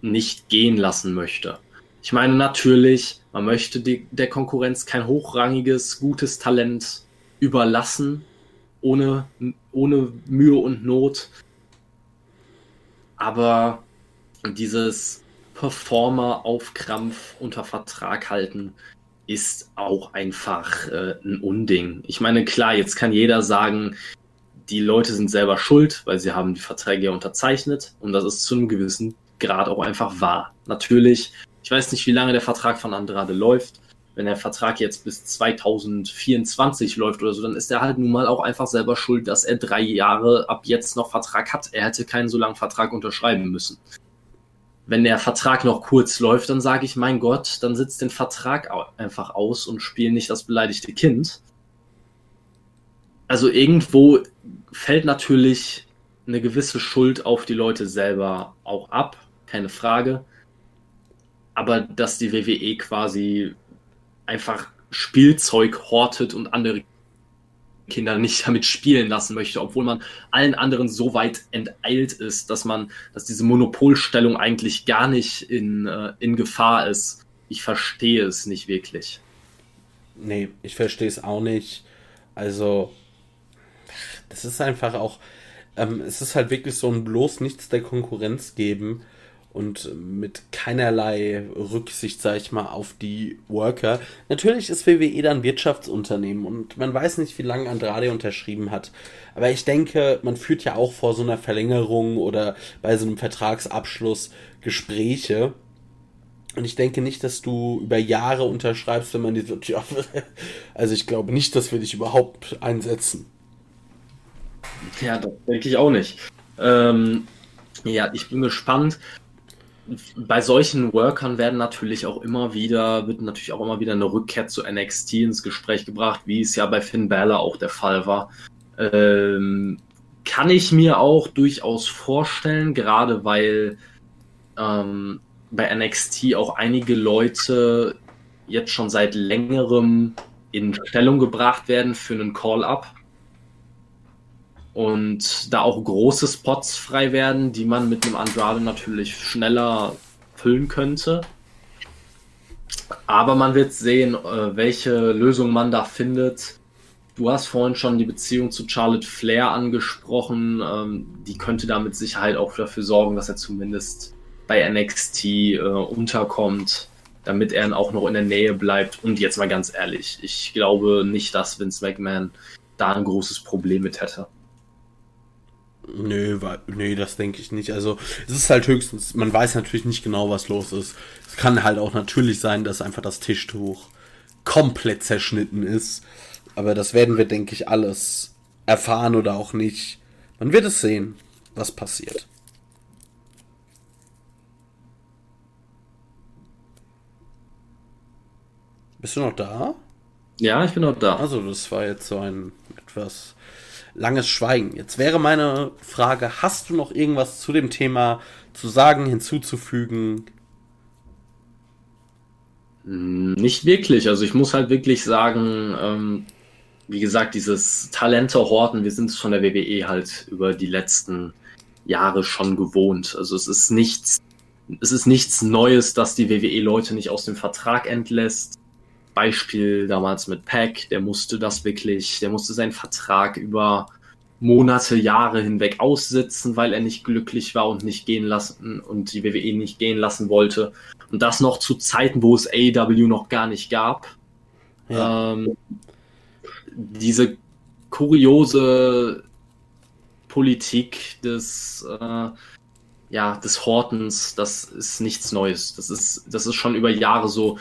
nicht gehen lassen möchte. Ich meine, natürlich, man möchte die, der Konkurrenz kein hochrangiges, gutes Talent überlassen, ohne, ohne Mühe und Not. Aber dieses Performer auf Krampf unter Vertrag halten ist auch einfach äh, ein Unding. Ich meine, klar, jetzt kann jeder sagen, die Leute sind selber schuld, weil sie haben die Verträge ja unterzeichnet und das ist zu einem gewissen Grad auch einfach wahr. Natürlich, ich weiß nicht, wie lange der Vertrag von Andrade läuft. Wenn der Vertrag jetzt bis 2024 läuft oder so, dann ist er halt nun mal auch einfach selber schuld, dass er drei Jahre ab jetzt noch Vertrag hat. Er hätte keinen so langen Vertrag unterschreiben müssen wenn der Vertrag noch kurz läuft, dann sage ich, mein Gott, dann sitzt den Vertrag einfach aus und spiel nicht das beleidigte Kind. Also irgendwo fällt natürlich eine gewisse Schuld auf die Leute selber auch ab, keine Frage. Aber dass die WWE quasi einfach Spielzeug hortet und andere Kinder nicht damit spielen lassen möchte, obwohl man allen anderen so weit enteilt ist, dass man, dass diese Monopolstellung eigentlich gar nicht in, äh, in Gefahr ist. Ich verstehe es nicht wirklich. Nee, ich verstehe es auch nicht. Also, das ist einfach auch, ähm, es ist halt wirklich so ein bloß nichts der Konkurrenz geben und mit keinerlei Rücksicht, sag ich mal, auf die Worker. Natürlich ist WWE dann Wirtschaftsunternehmen und man weiß nicht, wie lange Andrade unterschrieben hat. Aber ich denke, man führt ja auch vor so einer Verlängerung oder bei so einem Vertragsabschluss Gespräche. Und ich denke nicht, dass du über Jahre unterschreibst, wenn man die ja, also ich glaube nicht, dass wir dich überhaupt einsetzen. Ja, das denke ich auch nicht. Ähm, ja, ich bin gespannt bei solchen Workern werden natürlich auch immer wieder, wird natürlich auch immer wieder eine Rückkehr zu NXT ins Gespräch gebracht, wie es ja bei Finn Balor auch der Fall war. Ähm, kann ich mir auch durchaus vorstellen, gerade weil ähm, bei NXT auch einige Leute jetzt schon seit längerem in Stellung gebracht werden für einen Call-up und da auch große Spots frei werden, die man mit einem Andrade natürlich schneller füllen könnte. Aber man wird sehen, äh, welche Lösung man da findet. Du hast vorhin schon die Beziehung zu Charlotte Flair angesprochen. Ähm, die könnte da mit Sicherheit auch dafür sorgen, dass er zumindest bei NXT äh, unterkommt, damit er auch noch in der Nähe bleibt. Und jetzt mal ganz ehrlich, ich glaube nicht, dass Vince McMahon da ein großes Problem mit hätte. Nö, nee, das denke ich nicht. Also es ist halt höchstens, man weiß natürlich nicht genau, was los ist. Es kann halt auch natürlich sein, dass einfach das Tischtuch komplett zerschnitten ist. Aber das werden wir, denke ich, alles erfahren oder auch nicht. Man wird es sehen, was passiert. Bist du noch da? Ja, ich bin noch da. Also, das war jetzt so ein etwas langes Schweigen. Jetzt wäre meine Frage, hast du noch irgendwas zu dem Thema zu sagen, hinzuzufügen? Nicht wirklich. Also ich muss halt wirklich sagen, ähm, wie gesagt, dieses Talente horten, wir sind es von der WWE halt über die letzten Jahre schon gewohnt. Also es ist nichts, es ist nichts Neues, dass die WWE Leute nicht aus dem Vertrag entlässt. Beispiel damals mit Pack, der musste das wirklich, der musste seinen Vertrag über Monate, Jahre hinweg aussitzen, weil er nicht glücklich war und nicht gehen lassen und die WWE nicht gehen lassen wollte. Und das noch zu Zeiten, wo es AEW noch gar nicht gab. Ja. Ähm, diese kuriose Politik des, äh, ja, des Hortens, das ist nichts Neues. Das ist, das ist schon über Jahre so.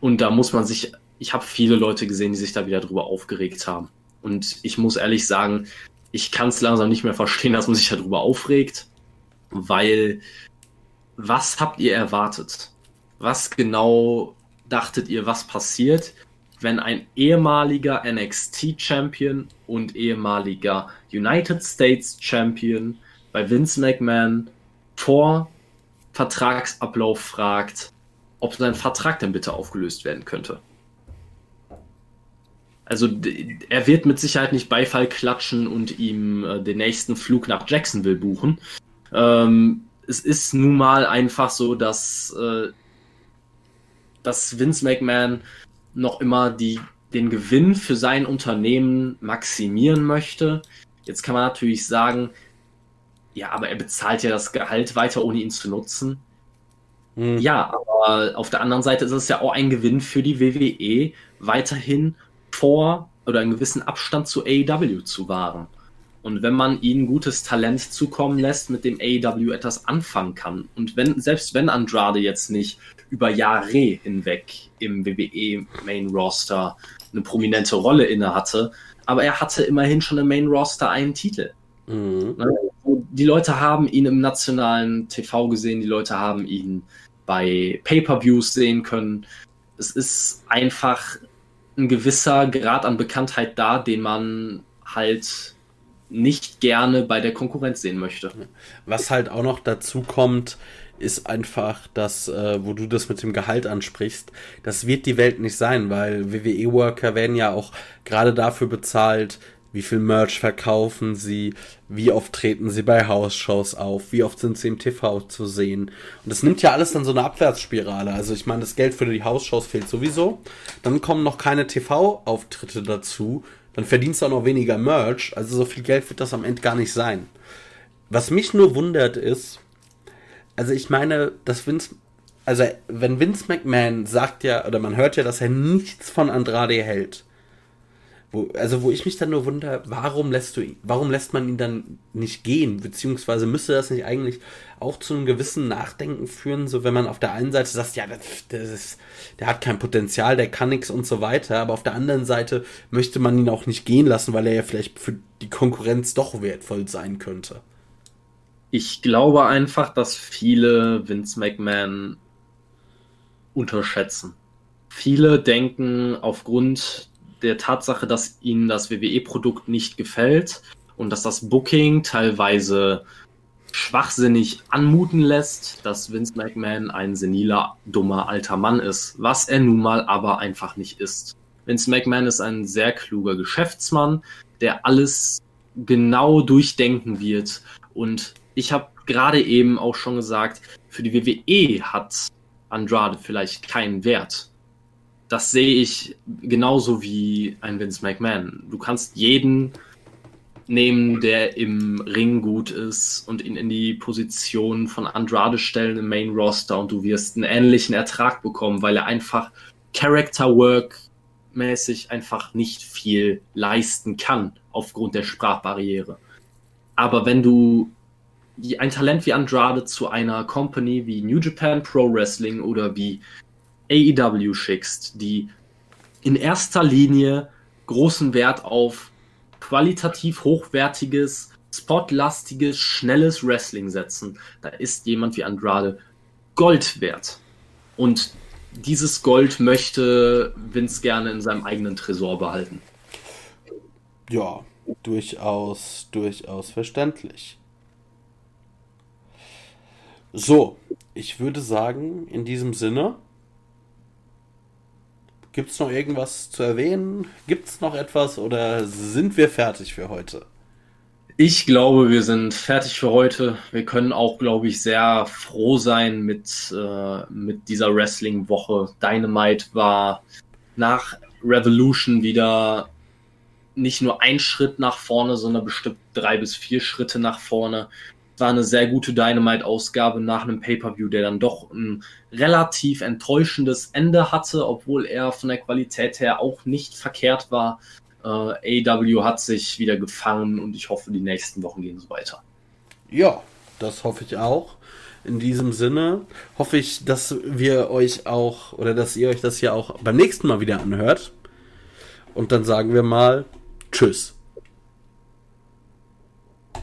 Und da muss man sich, ich habe viele Leute gesehen, die sich da wieder drüber aufgeregt haben. Und ich muss ehrlich sagen, ich kann es langsam nicht mehr verstehen, dass man sich darüber aufregt, weil was habt ihr erwartet? Was genau dachtet ihr, was passiert, wenn ein ehemaliger NXT-Champion und ehemaliger United States Champion bei Vince McMahon vor Vertragsablauf fragt, ob sein Vertrag denn bitte aufgelöst werden könnte? Also er wird mit Sicherheit nicht Beifall klatschen und ihm äh, den nächsten Flug nach Jacksonville buchen. Ähm, es ist nun mal einfach so, dass, äh, dass Vince McMahon noch immer die, den Gewinn für sein Unternehmen maximieren möchte. Jetzt kann man natürlich sagen, ja, aber er bezahlt ja das Gehalt weiter, ohne ihn zu nutzen. Hm. Ja, aber auf der anderen Seite ist es ja auch ein Gewinn für die WWE, weiterhin vor oder einen gewissen Abstand zu AEW zu wahren. Und wenn man ihnen gutes Talent zukommen lässt, mit dem AEW etwas anfangen kann. Und wenn, selbst wenn Andrade jetzt nicht über Jahre hinweg im WWE Main Roster eine prominente Rolle inne hatte, aber er hatte immerhin schon im Main Roster einen Titel. Mhm. Ne? Die Leute haben ihn im nationalen TV gesehen, die Leute haben ihn bei Pay-per-Views sehen können. Es ist einfach ein gewisser Grad an Bekanntheit da, den man halt nicht gerne bei der Konkurrenz sehen möchte. Was halt auch noch dazu kommt, ist einfach, dass, äh, wo du das mit dem Gehalt ansprichst, das wird die Welt nicht sein, weil WWE-Worker werden ja auch gerade dafür bezahlt, wie viel Merch verkaufen sie, wie oft treten sie bei Hausshows auf, wie oft sind sie im TV zu sehen. Und das nimmt ja alles dann so eine Abwärtsspirale. Also ich meine, das Geld für die Hausshows fehlt sowieso. Dann kommen noch keine TV-Auftritte dazu. Dann verdienst du auch noch weniger Merch. Also so viel Geld wird das am Ende gar nicht sein. Was mich nur wundert ist, also ich meine, dass Vince, also wenn Vince McMahon sagt ja, oder man hört ja, dass er nichts von Andrade hält wo, also wo ich mich dann nur wundere, warum lässt du warum lässt man ihn dann nicht gehen? Beziehungsweise müsste das nicht eigentlich auch zu einem gewissen Nachdenken führen, so wenn man auf der einen Seite sagt, ja, das, das ist, der hat kein Potenzial, der kann nichts und so weiter, aber auf der anderen Seite möchte man ihn auch nicht gehen lassen, weil er ja vielleicht für die Konkurrenz doch wertvoll sein könnte. Ich glaube einfach, dass viele Vince McMahon unterschätzen. Viele denken aufgrund der Tatsache, dass ihnen das WWE-Produkt nicht gefällt und dass das Booking teilweise schwachsinnig anmuten lässt, dass Vince McMahon ein seniler, dummer alter Mann ist, was er nun mal aber einfach nicht ist. Vince McMahon ist ein sehr kluger Geschäftsmann, der alles genau durchdenken wird. Und ich habe gerade eben auch schon gesagt, für die WWE hat Andrade vielleicht keinen Wert das sehe ich genauso wie ein Vince McMahon. Du kannst jeden nehmen, der im Ring gut ist und ihn in die Position von Andrade stellen im Main Roster und du wirst einen ähnlichen Ertrag bekommen, weil er einfach Character Work mäßig einfach nicht viel leisten kann aufgrund der Sprachbarriere. Aber wenn du ein Talent wie Andrade zu einer Company wie New Japan Pro Wrestling oder wie AEW schickst, die in erster Linie großen Wert auf qualitativ hochwertiges, spotlastiges, schnelles Wrestling setzen, da ist jemand wie Andrade Gold wert. Und dieses Gold möchte Vince gerne in seinem eigenen Tresor behalten. Ja, durchaus, durchaus verständlich. So, ich würde sagen, in diesem Sinne, gibt es noch irgendwas zu erwähnen? Gibt es noch etwas oder sind wir fertig für heute? Ich glaube, wir sind fertig für heute. Wir können auch, glaube ich, sehr froh sein mit, äh, mit dieser Wrestling-Woche. Dynamite war nach Revolution wieder nicht nur ein Schritt nach vorne, sondern bestimmt drei bis vier Schritte nach vorne. War eine sehr gute Dynamite-Ausgabe nach einem Pay-Per-View, der dann doch ein relativ enttäuschendes Ende hatte, obwohl er von der Qualität her auch nicht verkehrt war. Äh, AW hat sich wieder gefangen und ich hoffe, die nächsten Wochen gehen so weiter. Ja, das hoffe ich auch. In diesem Sinne hoffe ich, dass wir euch auch oder dass ihr euch das ja auch beim nächsten Mal wieder anhört. Und dann sagen wir mal Tschüss.